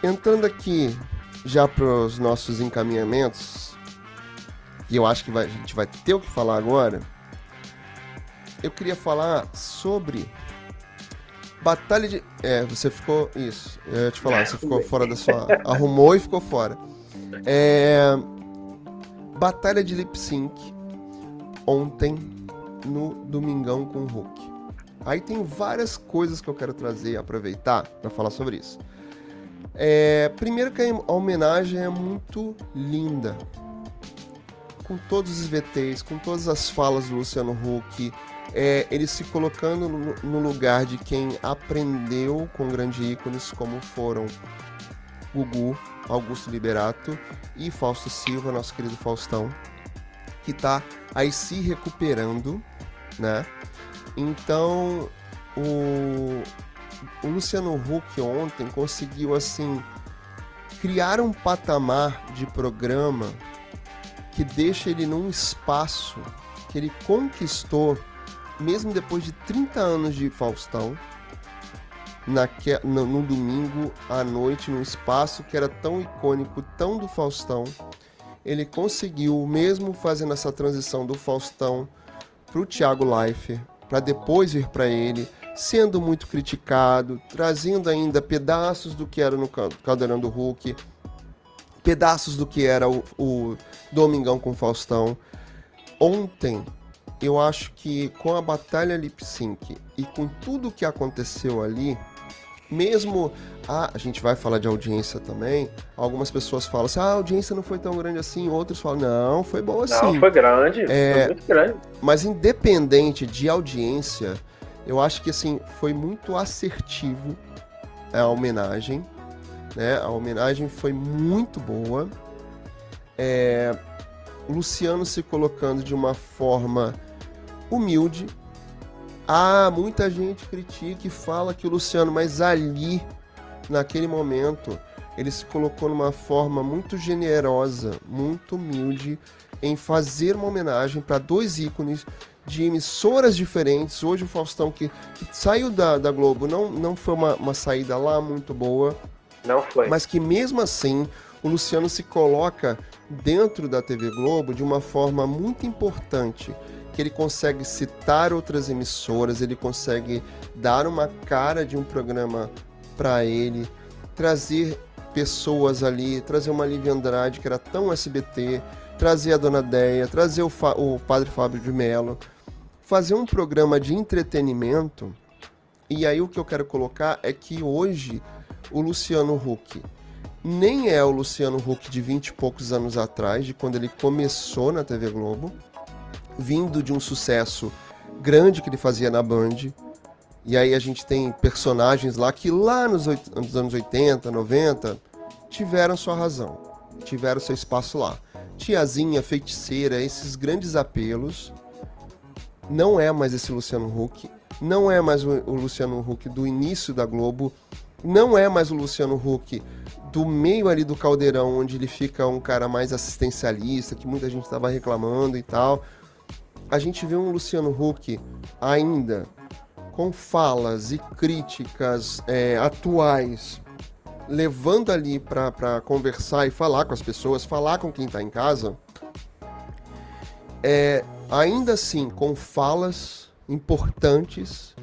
Entrando aqui já para os nossos encaminhamentos, e eu acho que vai, a gente vai ter o que falar agora. Eu queria falar sobre Batalha de. É, você ficou. Isso. Eu ia te falar, você ficou fora da sua. Arrumou e ficou fora. É. Batalha de Lip Sync. Ontem, no Domingão com o Hulk. Aí tem várias coisas que eu quero trazer e aproveitar para falar sobre isso. É, primeiro que a homenagem é muito linda. Com todos os VTs, com todas as falas do Luciano Huck, é, ele se colocando no, no, lugar de quem aprendeu com grandes ícones como foram Gugu, Augusto Liberato e Fausto Silva, nosso querido Faustão, que está aí se recuperando, né? Então, o, o Luciano Huck ontem conseguiu assim criar um patamar de programa que deixa ele num espaço que ele conquistou mesmo depois de 30 anos de Faustão, naque, no, no domingo à noite, num espaço que era tão icônico, tão do Faustão, ele conseguiu, mesmo fazendo essa transição do Faustão para o Thiago Life, para depois vir para ele, sendo muito criticado, trazendo ainda pedaços do que era no Caldeirão do Hulk, pedaços do que era o, o Domingão com Faustão. Ontem eu acho que com a batalha lip sync e com tudo que aconteceu ali, mesmo a, a gente vai falar de audiência também, algumas pessoas falam assim, ah, a audiência não foi tão grande assim, outros falam, não, foi boa assim. Não, foi grande, é, foi muito grande. Mas independente de audiência, eu acho que assim, foi muito assertivo a homenagem, né? A homenagem foi muito boa. É, Luciano se colocando de uma forma humilde. Ah, muita gente critica e fala que o Luciano, mas ali, naquele momento, ele se colocou numa forma muito generosa, muito humilde, em fazer uma homenagem para dois ícones de emissoras diferentes. Hoje o Faustão, que, que saiu da, da Globo, não, não foi uma, uma saída lá muito boa. Não foi. Mas que mesmo assim, o Luciano se coloca dentro da TV Globo de uma forma muito importante que ele consegue citar outras emissoras, ele consegue dar uma cara de um programa para ele, trazer pessoas ali, trazer uma Lívia Andrade que era tão SBT, trazer a Dona Deia, trazer o, o Padre Fábio de Mello, fazer um programa de entretenimento. E aí o que eu quero colocar é que hoje o Luciano Huck nem é o Luciano Huck de 20 e poucos anos atrás, de quando ele começou na TV Globo, vindo de um sucesso grande que ele fazia na Band. E aí a gente tem personagens lá que lá nos, nos anos 80, 90 tiveram sua razão, tiveram seu espaço lá. Tiazinha, feiticeira, esses grandes apelos. Não é mais esse Luciano Huck, não é mais o, Luciano Huck do início da Globo, não é mais o Luciano Huck do meio ali do caldeirão, onde ele fica um cara mais assistencialista, que muita gente estava reclamando e tal a gente vê um Luciano Huck ainda com falas e críticas é, atuais, levando ali para conversar e falar com as pessoas, falar com quem está em casa, é, ainda assim com falas importantes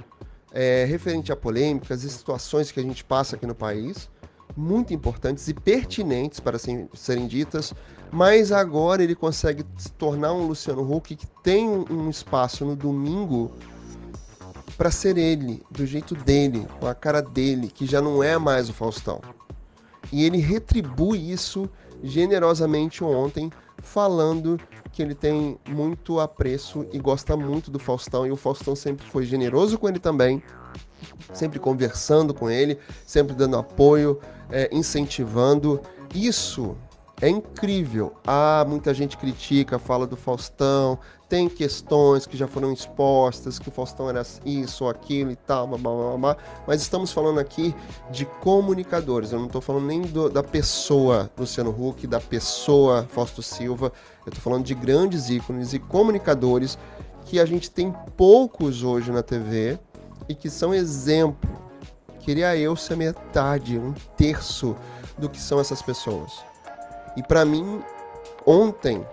é, referente a polêmicas e situações que a gente passa aqui no país, muito importantes e pertinentes para serem, serem ditas, mas agora ele consegue se tornar um Luciano Huck que tem um espaço no domingo para ser ele, do jeito dele, com a cara dele, que já não é mais o Faustão. E ele retribui isso generosamente ontem, falando que ele tem muito apreço e gosta muito do Faustão, e o Faustão sempre foi generoso com ele também, sempre conversando com ele, sempre dando apoio, é, incentivando. Isso é incrível. Ah, muita gente critica, fala do Faustão, tem questões que já foram expostas, que o Faustão era isso ou aquilo e tal, blá, blá, blá, mas estamos falando aqui de comunicadores. Eu não estou falando nem do, da pessoa Luciano Huck, da pessoa Fausto Silva. Eu estou falando de grandes ícones e comunicadores que a gente tem poucos hoje na TV e que são exemplo. Queria eu ser metade, um terço do que são essas pessoas. E para mim, ontem,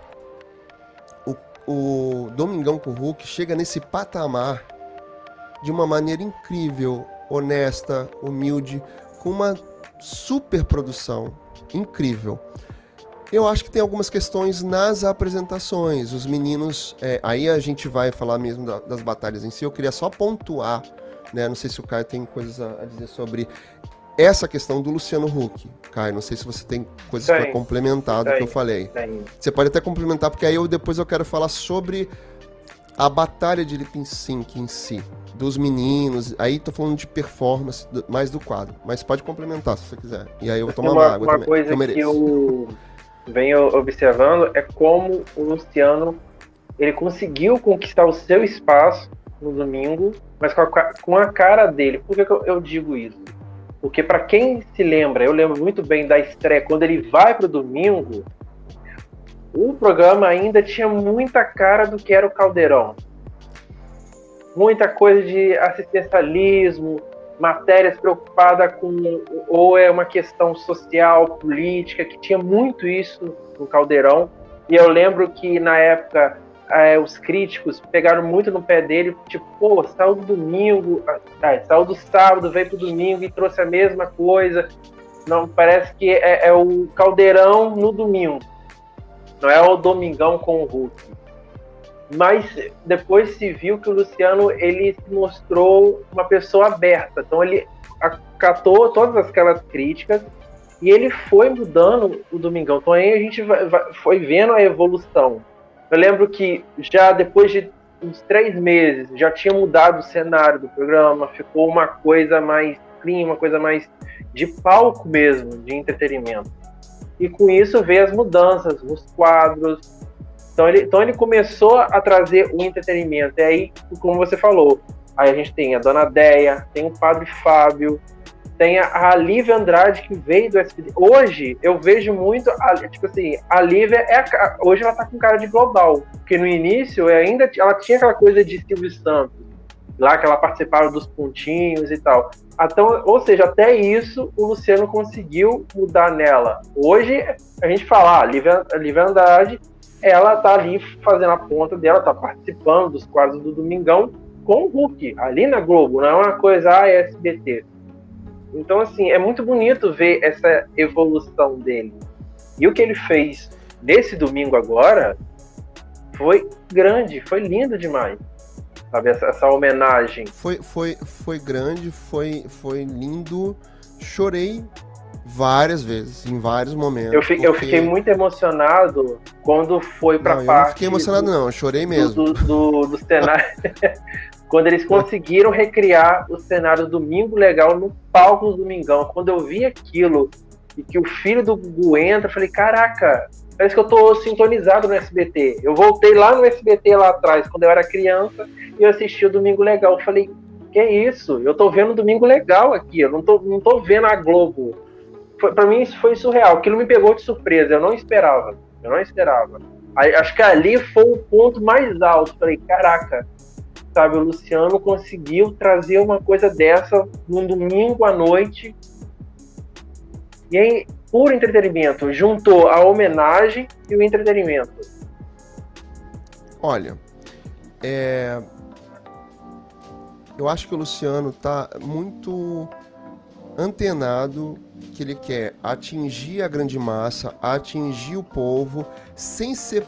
o, o Domingão com o Hulk chega nesse patamar de uma maneira incrível, honesta, humilde, com uma super produção incrível. Eu acho que tem algumas questões nas apresentações. Os meninos. É, aí a gente vai falar mesmo da, das batalhas em si. Eu queria só pontuar, né? Não sei se o Caio tem coisas a, a dizer sobre essa questão do Luciano Huck, Caio, não sei se você tem coisas para complementar do tem, que eu falei. Tem. Você pode até complementar, porque aí eu depois eu quero falar sobre a batalha de lip sync em si, dos meninos. Aí tô falando de performance, mais do quadro. Mas pode complementar se você quiser. E aí eu vou tomar uma, água uma também. coisa eu que eu venho observando é como o Luciano ele conseguiu conquistar o seu espaço no domingo, mas com a, com a cara dele. Por que, que eu, eu digo isso? Porque para quem se lembra, eu lembro muito bem da estreia, quando ele vai para o domingo, o programa ainda tinha muita cara do que era o Caldeirão. Muita coisa de assistencialismo, matérias preocupadas com ou é uma questão social, política, que tinha muito isso no Caldeirão. E eu lembro que na época é, os críticos pegaram muito no pé dele, tipo, pô, saiu do domingo, ah, saiu do sábado, veio pro domingo e trouxe a mesma coisa. Não, parece que é, é, o caldeirão no domingo, não é o domingão com o Hulk. Mas depois se viu que o Luciano ele se mostrou uma pessoa aberta, então ele acatou todas aquelas críticas e ele foi mudando o Domingão. Então aí a gente vai, vai, foi vendo a evolução eu lembro que já depois de uns três meses já tinha mudado o cenário do programa, ficou uma coisa mais clean, uma coisa mais de palco mesmo, de entretenimento. E com isso veio as mudanças nos quadros. Então ele, então ele começou a trazer o entretenimento. E aí, como você falou, aí a gente tem a Dona Deia, tem o Padre Fábio, tem a, Lívia Andrade que veio do SBT. Hoje eu vejo muito, a, tipo assim, a Lívia é a, hoje ela tá com cara de global, porque no início ainda ela tinha aquela coisa de Silvio Santos, lá que ela participava dos pontinhos e tal. Então, ou seja, até isso o Luciano conseguiu mudar nela. Hoje a gente fala, ah, a Lívia, a Lívia Andrade, ela tá ali fazendo a ponta dela, tá participando dos quadros do Domingão com o Hulk, ali na Globo, não é uma coisa, ah, é SBT. Então, assim, é muito bonito ver essa evolução dele. E o que ele fez nesse domingo agora foi grande, foi lindo demais. Sabe, essa, essa homenagem. Foi, foi, foi grande, foi, foi lindo. Chorei várias vezes, em vários momentos. Eu, fiquei, porque... eu fiquei muito emocionado quando foi pra não, parte. Eu não fiquei emocionado, do, não, eu chorei mesmo. Do, do, do cenário. quando eles conseguiram recriar o cenário Domingo Legal no palco do Domingão. Quando eu vi aquilo e que o filho do Gugu entra, eu falei, caraca, parece que eu tô sintonizado no SBT. Eu voltei lá no SBT lá atrás, quando eu era criança, e eu assisti o Domingo Legal. Eu falei, que é isso? Eu tô vendo o Domingo Legal aqui, eu não tô, não tô vendo a Globo. Pra mim isso foi surreal, aquilo me pegou de surpresa, eu não esperava, eu não esperava. Acho que ali foi o ponto mais alto. Falei, caraca, sabe? O Luciano conseguiu trazer uma coisa dessa num domingo à noite. E aí, por entretenimento, juntou a homenagem e o entretenimento. Olha, é... eu acho que o Luciano tá muito antenado que ele quer atingir a grande massa, atingir o povo, sem ser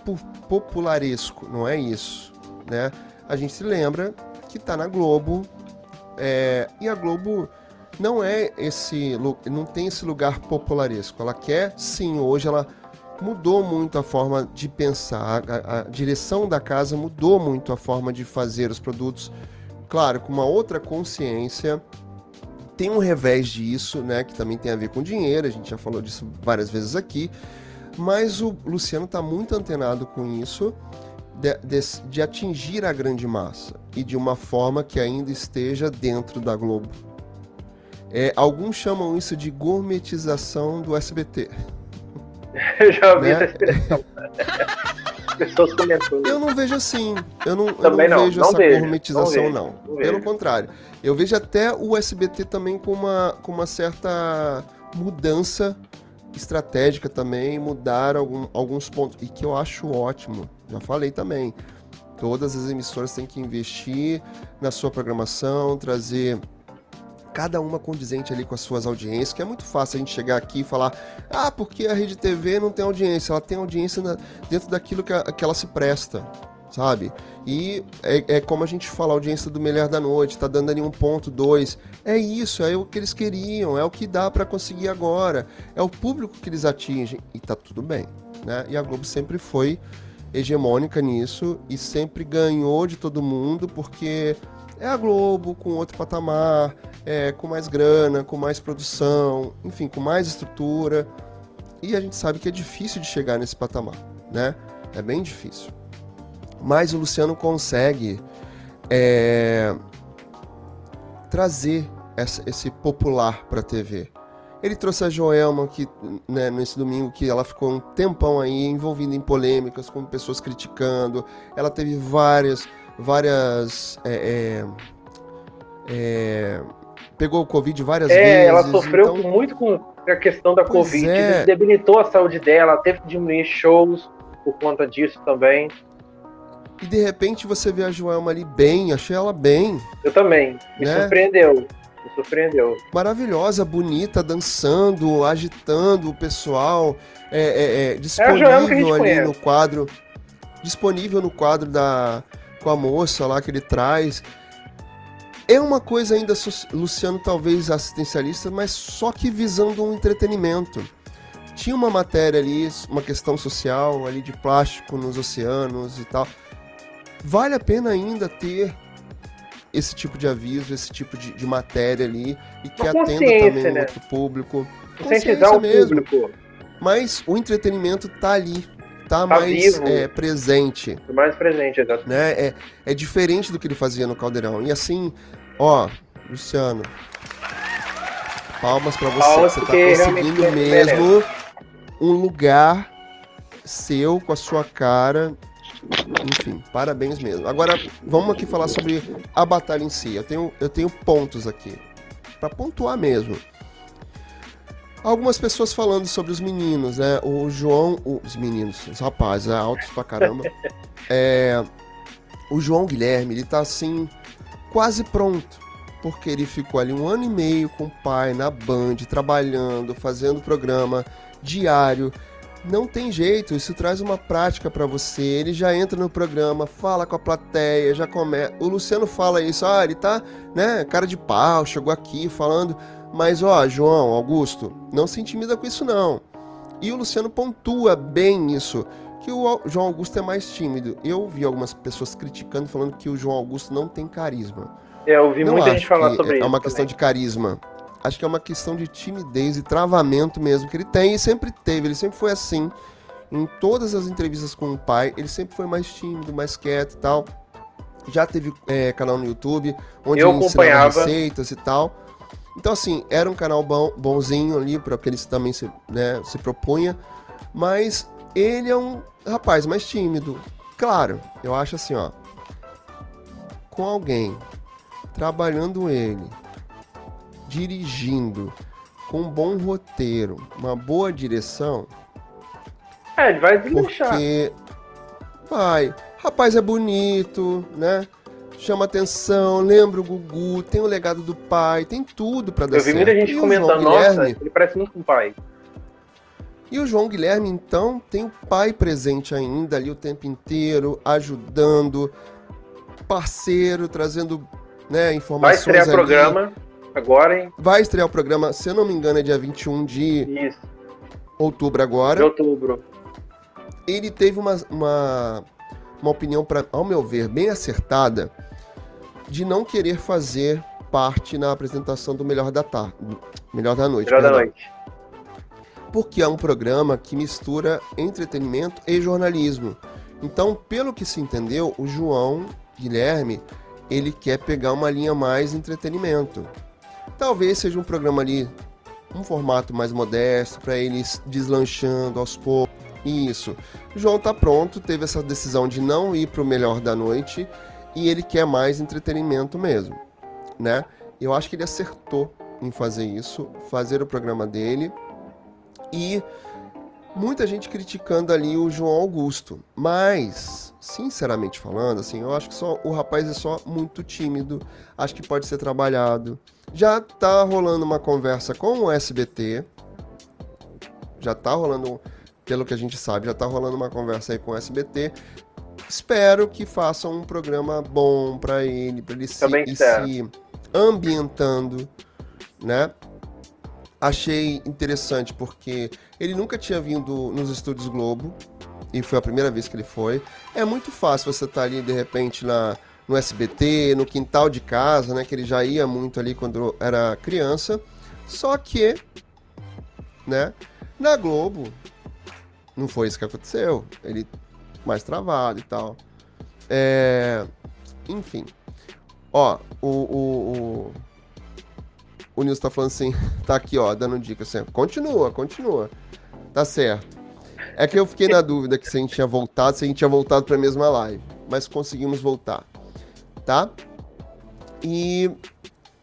popularesco, não é isso, né? A gente se lembra que está na Globo é, e a Globo não é esse não tem esse lugar popularesco. Ela quer sim, hoje ela mudou muito a forma de pensar, a, a direção da casa mudou muito a forma de fazer os produtos claro, com uma outra consciência. Tem um revés disso, né, que também tem a ver com dinheiro, a gente já falou disso várias vezes aqui, mas o Luciano está muito antenado com isso, de, de, de atingir a grande massa e de uma forma que ainda esteja dentro da Globo. É, alguns chamam isso de gourmetização do SBT. Eu já ouvi né? essa expressão. Pessoas comentando. Eu não vejo assim. Eu não, também eu não, não vejo não essa vejo, gourmetização, não. não. Pelo contrário. Eu vejo até o SBT também com uma, com uma certa mudança estratégica também, mudar algum, alguns pontos. E que eu acho ótimo. Já falei também. Todas as emissoras têm que investir na sua programação, trazer cada uma condizente ali com as suas audiências, que é muito fácil a gente chegar aqui e falar, ah, porque a Rede TV não tem audiência, ela tem audiência na, dentro daquilo que, a, que ela se presta, sabe? E é, é, como a gente fala, a audiência do Melhor da Noite, tá dando ali um ponto, dois. É isso, é o que eles queriam, é o que dá para conseguir agora, é o público que eles atingem, e tá tudo bem, né? E a Globo sempre foi hegemônica nisso e sempre ganhou de todo mundo, porque é a Globo com outro patamar, é, com mais grana, com mais produção, enfim, com mais estrutura. E a gente sabe que é difícil de chegar nesse patamar, né? É bem difícil. Mas o Luciano consegue é, trazer essa, esse popular para a TV. Ele trouxe a Joelma que, né, nesse domingo que ela ficou um tempão aí envolvida em polêmicas, com pessoas criticando. Ela teve várias, várias é, é, é pegou o Covid várias é, vezes. É, ela sofreu então... muito com a questão da pois Covid, é. debilitou a saúde dela, teve que diminuir shows por conta disso também. E de repente você vê a Joelma ali bem, achei ela bem. Eu também, me né? surpreendeu. Surpreendeu. Maravilhosa, bonita, dançando, agitando o pessoal, é, é, é disponível ali conhece. no quadro. Disponível no quadro da com a moça lá que ele traz. É uma coisa ainda, Luciano, talvez assistencialista, mas só que visando um entretenimento. Tinha uma matéria ali, uma questão social ali de plástico nos oceanos e tal. Vale a pena ainda ter esse tipo de aviso, esse tipo de, de matéria ali e que atenda também né? outro público. Conscientizar o mesmo. público. Mas o entretenimento tá ali, tá, tá mais é, presente. Mais presente, exatamente. Né? É, é diferente do que ele fazia no Caldeirão. E assim, ó, Luciano, palmas para você. Palmas você tá conseguindo mesmo um lugar seu com a sua cara. Enfim, parabéns mesmo. Agora, vamos aqui falar sobre a batalha em si. Eu tenho, eu tenho pontos aqui. para pontuar mesmo algumas pessoas falando sobre os meninos, né? O João, os meninos, os rapazes, é altos pra caramba. É, o João Guilherme, ele tá assim, quase pronto. Porque ele ficou ali um ano e meio com o pai na Band, trabalhando, fazendo programa diário. Não tem jeito, isso traz uma prática para você. Ele já entra no programa, fala com a plateia, já começa. O Luciano fala isso, ah, ele tá, né, cara de pau, chegou aqui falando. Mas, ó, João, Augusto, não se intimida com isso não. E o Luciano pontua bem isso, que o João Augusto é mais tímido. Eu vi algumas pessoas criticando, falando que o João Augusto não tem carisma. É, eu ouvi não muita gente falar sobre é isso. É uma questão também. de carisma. Acho que é uma questão de timidez e travamento mesmo que ele tem e sempre teve. Ele sempre foi assim. Em todas as entrevistas com o pai, ele sempre foi mais tímido, mais quieto e tal. Já teve é, canal no YouTube, onde eu ele acompanhava receitas e tal. Então, assim, era um canal bom, bonzinho ali, para que ele também se, né, se propunha, mas ele é um rapaz mais tímido. Claro, eu acho assim, ó, com alguém trabalhando ele, dirigindo, com um bom roteiro, uma boa direção. É, ele vai deslanchar. Porque vai. Rapaz é bonito, né? chama atenção, lembra o Gugu, tem o legado do pai, tem tudo para dar certo. Eu vi muita gente e comentando, nossa, ele parece muito com o pai. E o João Guilherme, então, tem o pai presente ainda ali o tempo inteiro, ajudando, parceiro, trazendo né, informações. Vai estrear o programa agora, hein? Vai estrear o programa, se eu não me engano, é dia 21 de Isso. outubro agora. De outubro. Ele teve uma, uma, uma opinião, pra, ao meu ver, bem acertada de não querer fazer parte na apresentação do Melhor da Tarde, Melhor da Noite. Melhor da Noite. Porque é um programa que mistura entretenimento e jornalismo. Então, pelo que se entendeu, o João Guilherme, ele quer pegar uma linha mais entretenimento. Talvez seja um programa ali, um formato mais modesto, para eles deslanchando aos poucos. Isso. João tá pronto, teve essa decisão de não ir pro melhor da noite e ele quer mais entretenimento mesmo, né? Eu acho que ele acertou em fazer isso, fazer o programa dele e muita gente criticando ali o João Augusto, mas sinceramente falando, assim, eu acho que só o rapaz é só muito tímido, acho que pode ser trabalhado. Já tá rolando uma conversa com o SBT, já tá rolando, pelo que a gente sabe, já tá rolando uma conversa aí com o SBT. Espero que façam um programa bom para ele, para ele se, se ambientando, né? Achei interessante porque ele nunca tinha vindo nos estúdios Globo e foi a primeira vez que ele foi. É muito fácil você estar tá ali de repente na no SBT, no quintal de casa, né, que ele já ia muito ali quando era criança. Só que, né, na Globo não foi isso que aconteceu. Ele mais travado e tal. É, enfim. Ó, o, o, o, o Nilson tá falando assim, tá aqui, ó, dando dica assim, continua, continua. Tá certo. É que eu fiquei na dúvida que se a gente tinha voltado, se a gente tinha voltado para a mesma live, mas conseguimos voltar, tá? E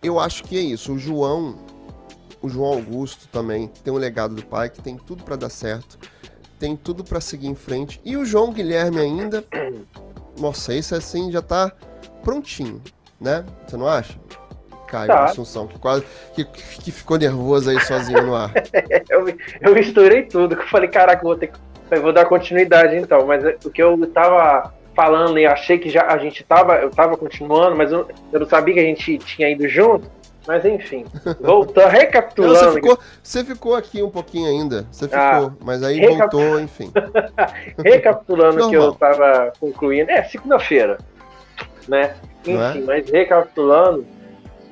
eu acho que é isso. O João, o João Augusto também tem um legado do pai que tem tudo para dar certo, tem tudo para seguir em frente. E o João Guilherme ainda, nossa, esse assim já tá prontinho, né? Você não acha? Caio tá. Assunção, que quase que, que ficou nervoso aí sozinho no ar. eu, eu misturei tudo, que eu falei, caraca, vou ter que. Eu vou dar continuidade então, mas o que eu tava falando e achei que já a gente tava, eu tava continuando, mas eu, eu não sabia que a gente tinha ido junto. Mas enfim, voltando, recapitulando. Não, você, ficou, você, ficou, aqui um pouquinho ainda. Você ficou, ah, mas aí recap... voltou, enfim. recapitulando o que eu estava concluindo. É, segunda-feira. Né? É? Enfim, é? mas recapitulando,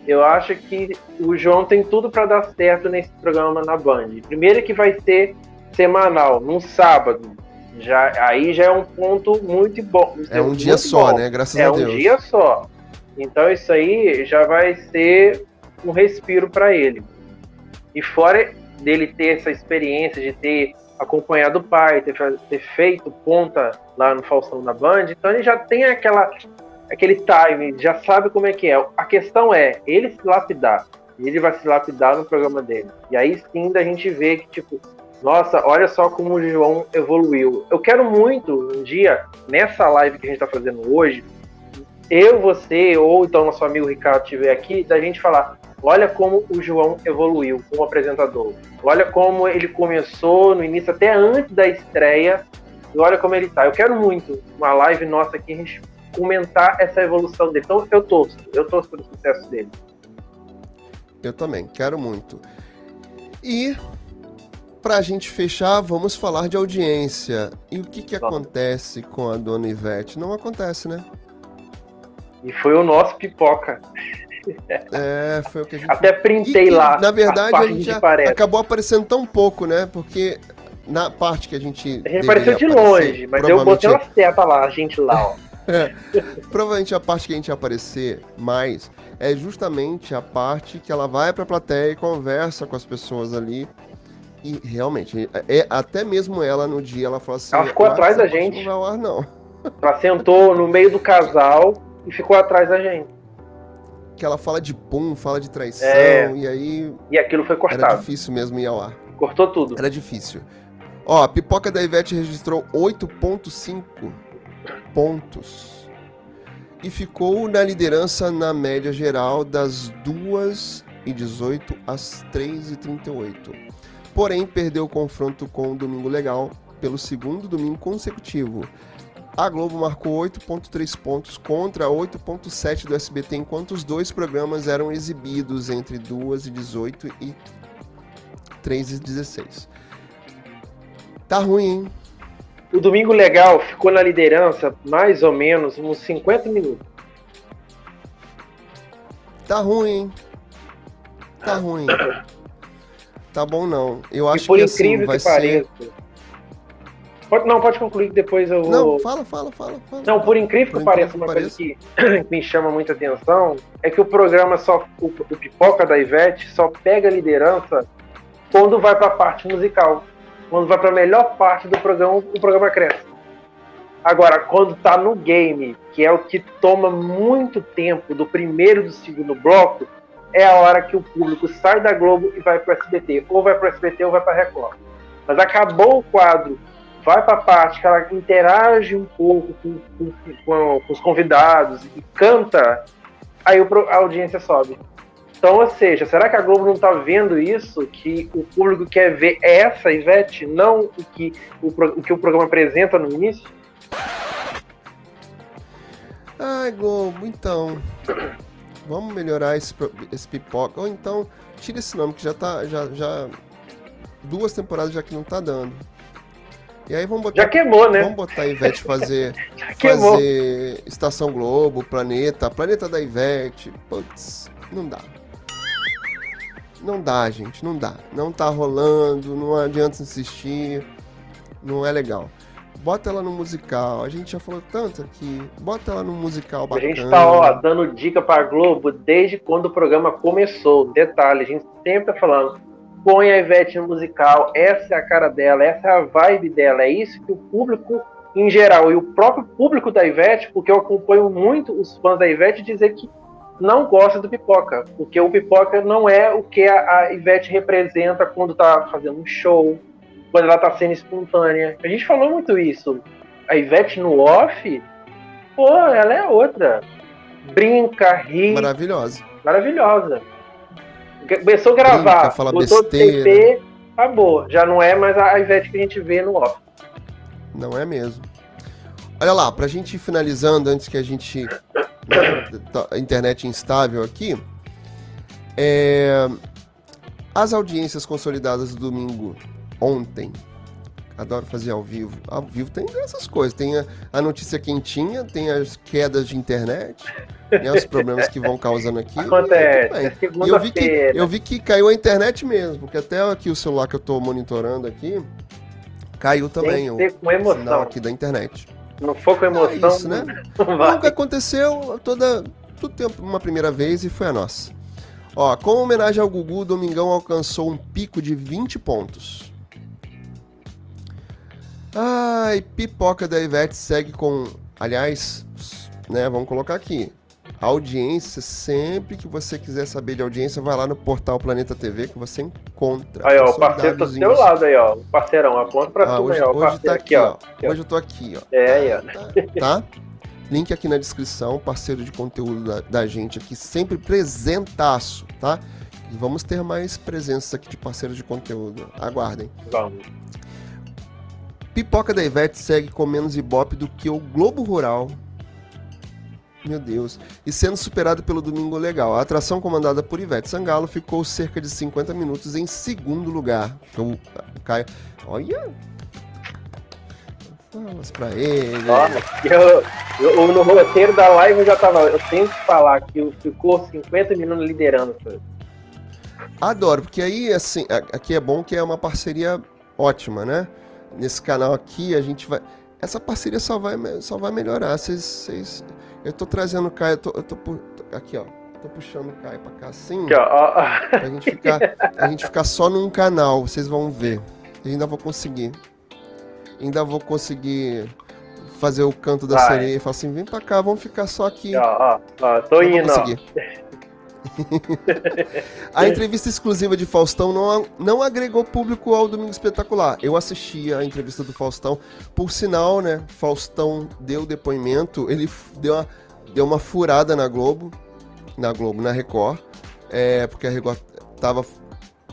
eu acho que o João tem tudo para dar certo nesse programa na Band. Primeiro que vai ser semanal, num sábado. Já, aí já é um ponto muito bom. É um dia só, bom. né? Graças é a Deus. É um dia só. Então isso aí já vai ser um respiro para ele. E fora dele ter essa experiência de ter acompanhado o pai, ter, ter feito ponta lá no Faustão da Band, então ele já tem aquela aquele time, já sabe como é que é. A questão é ele se lapidar. Ele vai se lapidar no programa dele. E aí sim da gente vê que, tipo, nossa, olha só como o João evoluiu. Eu quero muito um dia, nessa live que a gente está fazendo hoje, eu, você, ou então nosso amigo Ricardo estiver aqui, da gente falar: olha como o João evoluiu como apresentador. Olha como ele começou no início, até antes da estreia, e olha como ele tá. Eu quero muito uma live nossa aqui, a gente comentar essa evolução dele. Então eu torço, eu torço pelo sucesso dele. Eu também, quero muito. E para a gente fechar, vamos falar de audiência. E o que, que acontece com a dona Ivete? Não acontece, né? E foi o nosso pipoca. É, foi o que a gente. Até printei e, lá. Na verdade, a gente acabou aparecendo tão pouco, né? Porque na parte que a gente. A gente apareceu de aparecer, longe, mas eu botei uma seta lá, a gente lá, ó. É. Provavelmente a parte que a gente ia aparecer mais é justamente a parte que ela vai pra plateia e conversa com as pessoas ali. E realmente, é, até mesmo ela no dia, ela falou assim. Ela ficou atrás da gente. Não vai ao ar, não. Ela sentou no meio do casal e ficou atrás da gente. Que ela fala de pum, fala de traição, é. e aí. E aquilo foi cortado. Era difícil mesmo ir ao ar. Cortou tudo. Era difícil. Ó, a pipoca da Ivete registrou 8,5 pontos e ficou na liderança na média geral das 2 e 18 às 3 e 38. Porém, perdeu o confronto com o Domingo Legal pelo segundo domingo consecutivo. A Globo marcou 8.3 pontos contra 8.7 do SBT, enquanto os dois programas eram exibidos entre 2 e 18 e 3 e 16. Tá ruim, hein? O Domingo Legal ficou na liderança mais ou menos uns 50 minutos. Tá ruim, hein? Tá ruim. Tá bom não. Eu acho e por que incrível assim, vai que pareça. Ser... Pode, não, pode concluir que depois eu vou. Não, fala, fala, fala. fala. Não, por incrível por que pareça, uma coisa que, que, me chama muita atenção é que o programa só. O, o pipoca da Ivete só pega a liderança quando vai para a parte musical. Quando vai para a melhor parte do programa, o programa cresce. Agora, quando tá no game, que é o que toma muito tempo do primeiro e do segundo bloco, é a hora que o público sai da Globo e vai para o SBT. Ou vai para o SBT ou vai para Record. Mas acabou o quadro, vai para a parte que ela interage um pouco com, com, com, com os convidados e canta, aí a audiência sobe. Então, ou seja, será que a Globo não está vendo isso? Que o público quer ver essa Ivete, não o que o, o que o programa apresenta no início? Ai, Globo, então. Vamos melhorar esse, esse pipoca. Ou então, tira esse nome que já tá. Já, já. Duas temporadas já que não tá dando. E aí vamos botar. Já queimou, né? Vamos botar a Ivete fazer. fazer Estação Globo, Planeta, Planeta da Ivete. Putz, não dá. Não dá, gente, não dá. Não tá rolando, não adianta insistir. Não é legal bota ela no musical. A gente já falou tanto aqui. Bota ela no musical bacana. A gente tá, ó, dando dica pra Globo desde quando o programa começou. Detalhe, a gente sempre tá falando. Põe a Ivete no musical, essa é a cara dela, essa é a vibe dela, é isso que o público em geral e o próprio público da Ivete, porque eu acompanho muito os fãs da Ivete dizer que não gosta do Pipoca, porque o Pipoca não é o que a, Ivete representa quando tá fazendo um show, quando ela tá sendo espontânea. A gente falou muito isso. A Ivete no off, pô, ela é outra. Brinca, ri. Maravilhosa. Maravilhosa. Começou a gravar, Brinca, fala botou besteira. TP, acabou. Já não é mais a Ivete que a gente vê no off. Não é mesmo. Olha lá, pra gente ir finalizando, antes que a gente. a internet instável aqui. É, as audiências consolidadas do domingo ontem. Adoro fazer ao vivo. Ao vivo tem essas coisas. Tem a, a notícia quentinha, tem as quedas de internet, né, os problemas que vão causando aqui. Acontece. É eu, vi que, eu vi que caiu a internet mesmo, porque até aqui o celular que eu estou monitorando aqui, caiu também o sinal aqui da internet. Não for com emoção, é isso, né? Nunca aconteceu toda, tudo tempo uma primeira vez e foi a nossa. Ó, com homenagem ao Gugu, o Domingão alcançou um pico de 20 pontos. Ai, pipoca da Ivete segue com. Aliás, né, vamos colocar aqui. Audiência, sempre que você quiser saber de audiência, vai lá no portal Planeta TV que você encontra. Aí, ó, o parceiro tá do seu lado aí, ó. O parceirão, aponta pra ah, tu hoje, aí, ó. Hoje tá aqui, ó. ó. Hoje eu tô aqui, ó. É, aí, ó. Tá? Link aqui na descrição, parceiro de conteúdo da, da gente aqui, sempre presentaço, tá? E vamos ter mais presenças aqui de parceiros de conteúdo. Aguardem. Vamos. Pipoca da Ivete segue com menos ibope do que o Globo Rural. Meu Deus. E sendo superado pelo Domingo Legal. A atração comandada por Ivete Sangalo ficou cerca de 50 minutos em segundo lugar. O Caio. Olha! Falas pra ele. Olha, eu, eu, no roteiro da live eu já tava. Eu tenho que falar que ficou 50 minutos liderando. Adoro, porque aí, assim, aqui é bom que é uma parceria ótima, né? nesse canal aqui, a gente vai. Essa parceria só vai, só vai melhorar. Vocês, vocês... Eu tô trazendo o Caio, eu tô, eu tô, aqui, ó. Tô puxando o Caio pra cá assim. Aqui, ó. Pra gente ficar, a gente ficar só num canal, vocês vão ver. Eu ainda vou conseguir. Ainda vou conseguir fazer o canto da vai. sereia e falar assim: vem pra cá, vamos ficar só aqui. Ó, ó, ó, tô indo, ó. a entrevista exclusiva de Faustão não, não agregou público ao Domingo Espetacular. Eu assisti a entrevista do Faustão. Por sinal, né? Faustão deu depoimento. Ele deu uma, deu uma furada na Globo. Na Globo, na Record. É, porque a Record tava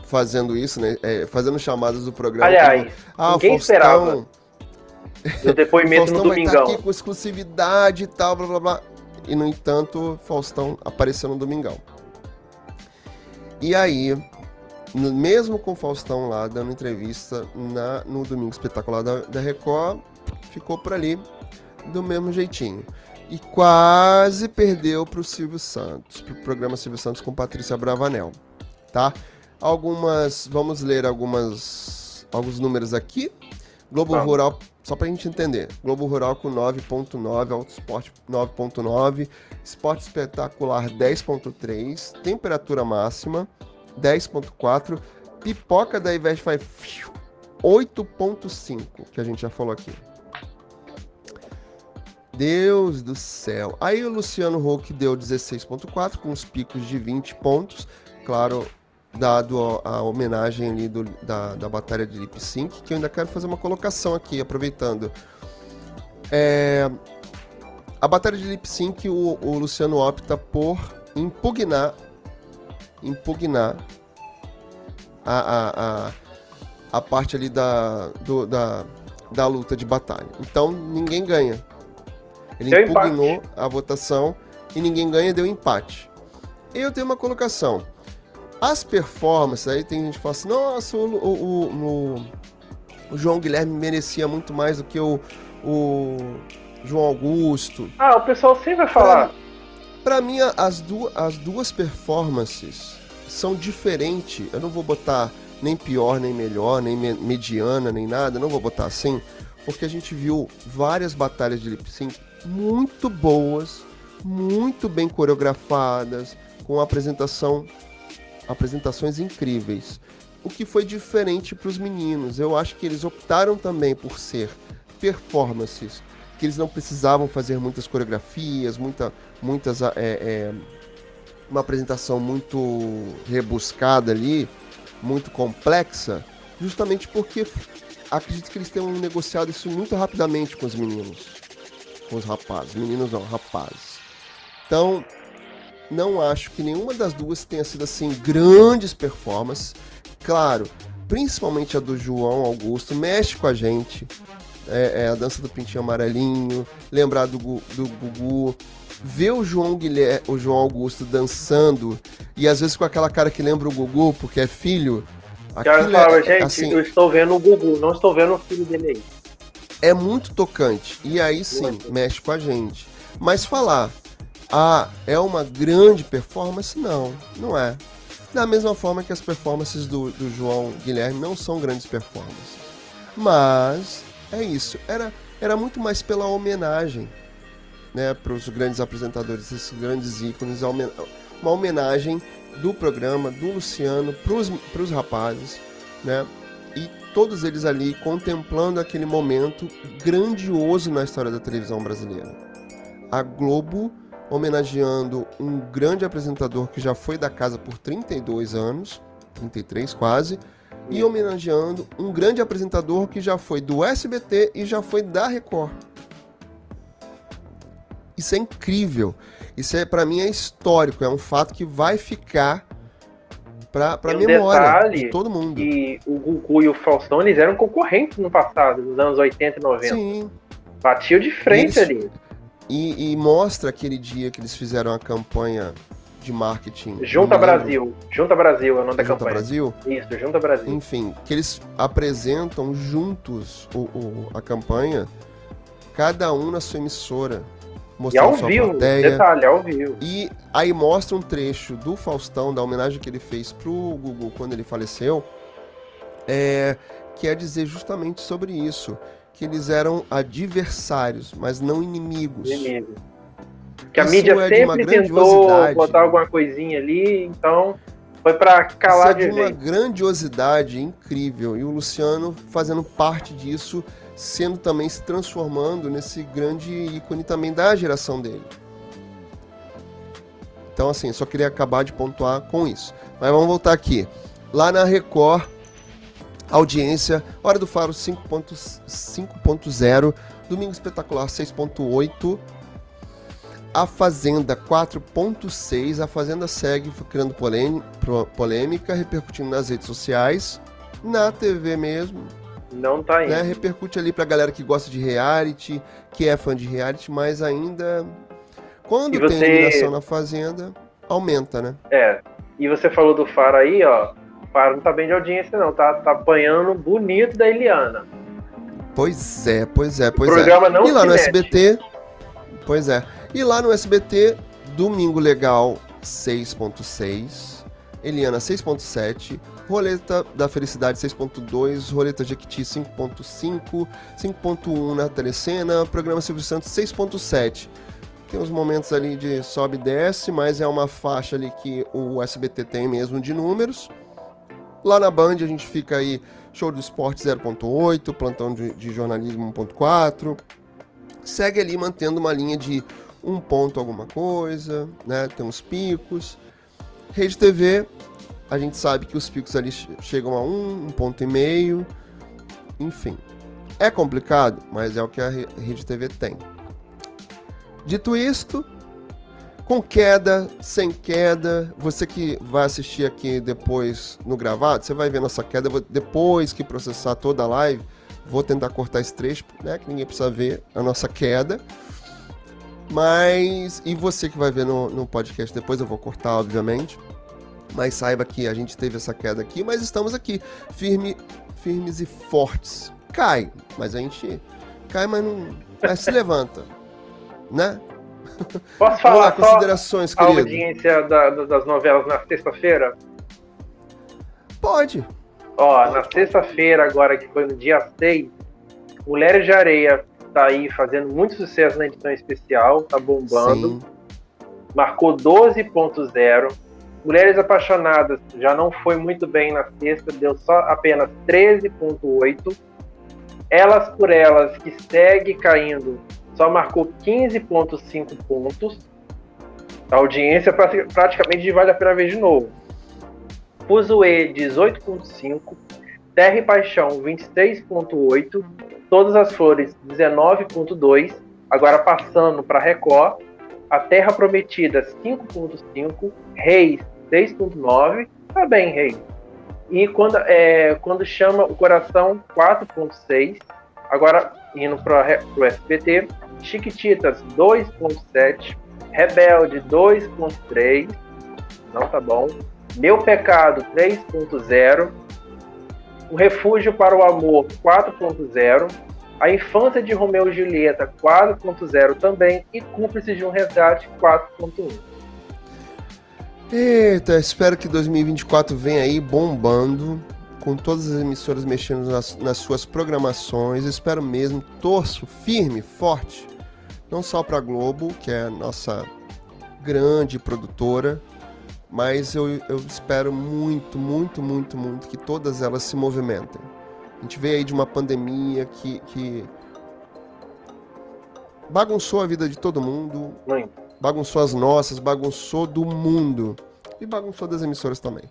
fazendo isso, né? É, fazendo chamadas do programa. Aliás, ah, ninguém Faustão, esperava. O depoimento no Domingão. Vai tá aqui com exclusividade e tal, blá blá blá. E, no entanto, Faustão apareceu no Domingão. E aí, mesmo com o Faustão lá dando entrevista na, no Domingo Espetacular da, da Record, ficou por ali do mesmo jeitinho. e quase perdeu para o Silvio Santos, para o programa Silvio Santos com Patrícia Bravanel, tá? Algumas, vamos ler algumas, alguns números aqui. Globo tá. Rural, só para a gente entender, Globo Rural com 9.9, Auto Esporte 9.9, Esporte Espetacular 10.3, temperatura máxima 10.4, Pipoca da Ivete vai 8.5, que a gente já falou aqui. Deus do céu. Aí o Luciano Huck deu 16.4 com os picos de 20 pontos. Claro, dado a, homenagem ali do, da, da batalha de lip sync, que eu ainda quero fazer uma colocação aqui, aproveitando. É, a batalha de lip sync, o, o Luciano opta por impugnar impugnar a, a, a, a parte ali da, do, da, da luta de batalha. Então ninguém ganha. Ele deu impugnou empate. a votação e ninguém ganha, deu empate. Eu tenho uma colocação. As performances, aí tem gente que fala assim, nossa, o, o, o, o João Guilherme merecia muito mais do que o, o João Augusto. Ah, o pessoal sempre vai falar. Pra, mim, as, du as duas performances são diferentes. Eu não vou botar nem pior, nem melhor, nem me mediana, nem nada. Não vou botar assim, porque a gente viu várias batalhas de lip sync muito boas, muito bem coreografadas, com apresentação, apresentações incríveis. O que foi diferente para os meninos. Eu acho que eles optaram também por ser performances, que eles não precisavam fazer muitas coreografias, muita, muitas é, é, uma apresentação muito rebuscada ali, muito complexa, justamente porque acredito que eles tenham negociado isso muito rapidamente com os meninos com os rapazes. Meninos não, rapazes. Então, não acho que nenhuma das duas tenha sido assim grandes performances. Claro, principalmente a do João Augusto, mexe com a gente. É, é a dança do pintinho amarelinho, lembrar do, do Gugu, ver o João Guilherme, o João Augusto dançando e às vezes com aquela cara que lembra o Gugu porque é filho. Cara, fala, é, gente, assim, eu estou vendo o Gugu, não estou vendo o filho dele aí é muito tocante. E aí sim, mexe com a gente. Mas falar, ah, é uma grande performance? Não, não é. Da mesma forma que as performances do, do João Guilherme não são grandes performances. Mas é isso. Era, era muito mais pela homenagem né, para os grandes apresentadores, esses grandes ícones, uma homenagem do programa, do Luciano, para os rapazes, né? E todos eles ali contemplando aquele momento grandioso na história da televisão brasileira. A Globo homenageando um grande apresentador que já foi da casa por 32 anos, 33 quase, e homenageando um grande apresentador que já foi do SBT e já foi da Record. Isso é incrível. Isso é para mim é histórico, é um fato que vai ficar pra, pra um memória de todo mundo. E o Gugu e o Faustão, eles eram concorrentes no passado, nos anos 80 e 90. Sim. Batiam de frente eles, ali. E, e, mostra aquele dia que eles fizeram a campanha de marketing. Junta Brasil. Junta Brasil é o nome da Junta campanha. Brasil? Isso, Junta Brasil. Enfim, que eles apresentam juntos o, o a campanha, cada um na sua emissora mostrando e ao vivo, plateia. detalhe, ao vivo. E aí mostra um trecho do Faustão, da homenagem que ele fez pro Google quando ele faleceu, é, quer dizer justamente sobre isso, que eles eram adversários, mas não inimigos. Inimigo. Que a isso mídia é sempre tentou botar alguma coisinha ali, então foi para calar isso é de, de uma grandiosidade incrível e o Luciano fazendo parte disso sendo também se transformando nesse grande ícone também da geração dele. Então, assim, só queria acabar de pontuar com isso. Mas vamos voltar aqui. Lá na Record, audiência, Hora do Faro 5.0, Domingo Espetacular 6.8, A Fazenda 4.6, A Fazenda segue criando polêmica, repercutindo nas redes sociais, na TV mesmo, não tá indo. Né, repercute ali pra galera que gosta de reality, que é fã de reality, mas ainda. Quando e tem você... eliminação na Fazenda, aumenta, né? É. E você falou do Faro aí, ó. Faro não tá bem de audiência, não. Tá, tá apanhando bonito da Eliana. Pois é, pois é, pois o programa é. Não e lá no SBT. Pois é. E lá no SBT, Domingo Legal 6.6, Eliana 6.7, Roleta da Felicidade 6.2, Roleta Jequiti 5.5, 5.1 na Telecena, Programa Silvio Santos 6.7. Tem uns momentos ali de sobe e desce, mas é uma faixa ali que o SBT tem mesmo de números. Lá na Band a gente fica aí Show do Esporte 0.8, Plantão de, de Jornalismo 1.4. Segue ali mantendo uma linha de um ponto alguma coisa, né? Tem uns picos. Rede TV, a gente sabe que os picos ali chegam a um, um ponto e meio. Enfim, é complicado, mas é o que a Rede TV tem. Dito isto, com queda, sem queda. Você que vai assistir aqui depois no gravado, você vai ver nossa queda. Depois que processar toda a live, vou tentar cortar esse trecho, né? Que ninguém precisa ver a nossa queda. Mas. E você que vai ver no, no podcast depois, eu vou cortar, obviamente. Mas saiba que a gente teve essa queda aqui, mas estamos aqui, firme, firmes e fortes. Cai, mas a gente cai, mas não. Mas se levanta. Né? Posso falar Olá, considerações, a audiência da, das novelas na sexta-feira? Pode. Ó, Pode. na sexta-feira, agora que foi no dia 6, Mulheres de Areia tá aí fazendo muito sucesso na edição especial, tá bombando. Sim. Marcou 12.0. Mulheres Apaixonadas já não foi muito bem na sexta, deu só apenas 13.8. Elas por Elas, que segue caindo, só marcou 15,5 pontos. A audiência praticamente vale a pena ver de novo. Fuzue 18,5. Terra e Paixão 26,8. Todas as Flores 19,2. Agora passando para Record. A Terra Prometida 5,5. Reis 6,9. Tá bem, Reis. E quando, é, quando chama o coração 4,6. Agora indo para o SBT, Chiquititas 2.7, Rebelde 2.3, não tá bom. Meu Pecado 3.0, O Refúgio para o Amor 4.0, A Infância de Romeu e Julieta 4.0 também e Cúmplices de um Resgate 4.1. Eita, espero que 2024 venha aí bombando com todas as emissoras mexendo nas, nas suas programações. Espero mesmo, torço firme, forte, não só para a Globo, que é a nossa grande produtora, mas eu, eu espero muito, muito, muito, muito que todas elas se movimentem. A gente veio aí de uma pandemia que, que bagunçou a vida de todo mundo, bagunçou as nossas, bagunçou do mundo e bagunçou das emissoras também.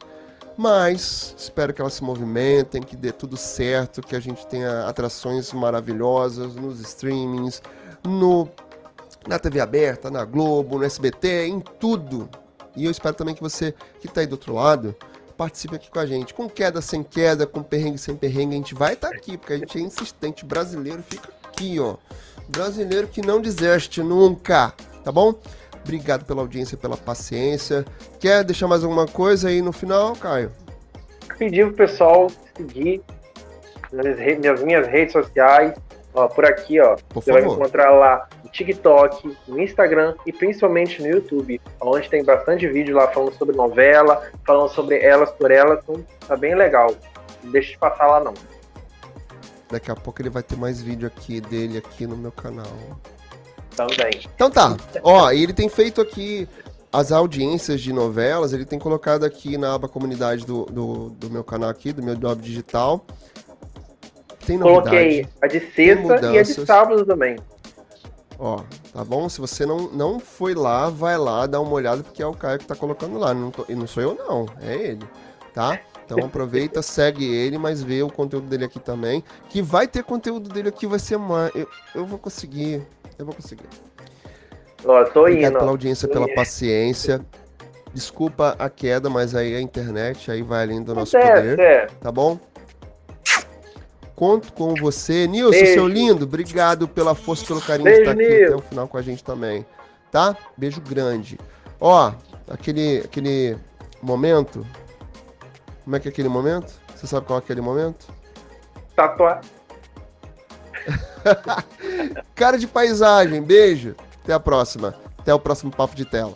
Mas espero que elas se movimentem, que dê tudo certo, que a gente tenha atrações maravilhosas nos streamings, no, na TV aberta, na Globo, no SBT, em tudo. E eu espero também que você que está aí do outro lado participe aqui com a gente. Com queda, sem queda, com perrengue, sem perrengue, a gente vai estar tá aqui, porque a gente é insistente. Brasileiro fica aqui, ó. Brasileiro que não desiste nunca, tá bom? Obrigado pela audiência, pela paciência. Quer deixar mais alguma coisa aí no final, Caio? Pedir pro pessoal seguir nas minhas redes sociais. Ó, por aqui, ó. Por você favor. vai encontrar lá no TikTok, no Instagram e principalmente no YouTube, onde tem bastante vídeo lá falando sobre novela, falando sobre elas por elas. Então tá bem legal. Não deixa de passar lá não. Daqui a pouco ele vai ter mais vídeo aqui dele aqui no meu canal. Também. Então tá. Ó, ele tem feito aqui as audiências de novelas, ele tem colocado aqui na aba comunidade do, do, do meu canal aqui, do meu job digital. Tem novidade, Coloquei a de sexta e a de sábado também. Ó, tá bom? Se você não, não foi lá, vai lá, dá uma olhada, porque é o Caio que tá colocando lá. Não tô, e não sou eu, não. É ele, tá? Então aproveita, segue ele, mas vê o conteúdo dele aqui também. Que vai ter conteúdo dele aqui, vai ser mais. Eu, eu vou conseguir. Eu vou conseguir. Ó, tô Obrigado indo. pela audiência, pela paciência. Desculpa a queda, mas aí a internet aí vai além do nosso é, poder. É. Tá bom? Conto com você. Nilson, Beijo. seu lindo, obrigado pela força, pelo carinho Beijo, de estar aqui Nil. até o final com a gente também. Tá? Beijo grande. Ó, aquele, aquele momento. Como é que é aquele momento? Você sabe qual é aquele momento? Tatuar. Cara de paisagem, beijo. Até a próxima. Até o próximo Papo de Tela.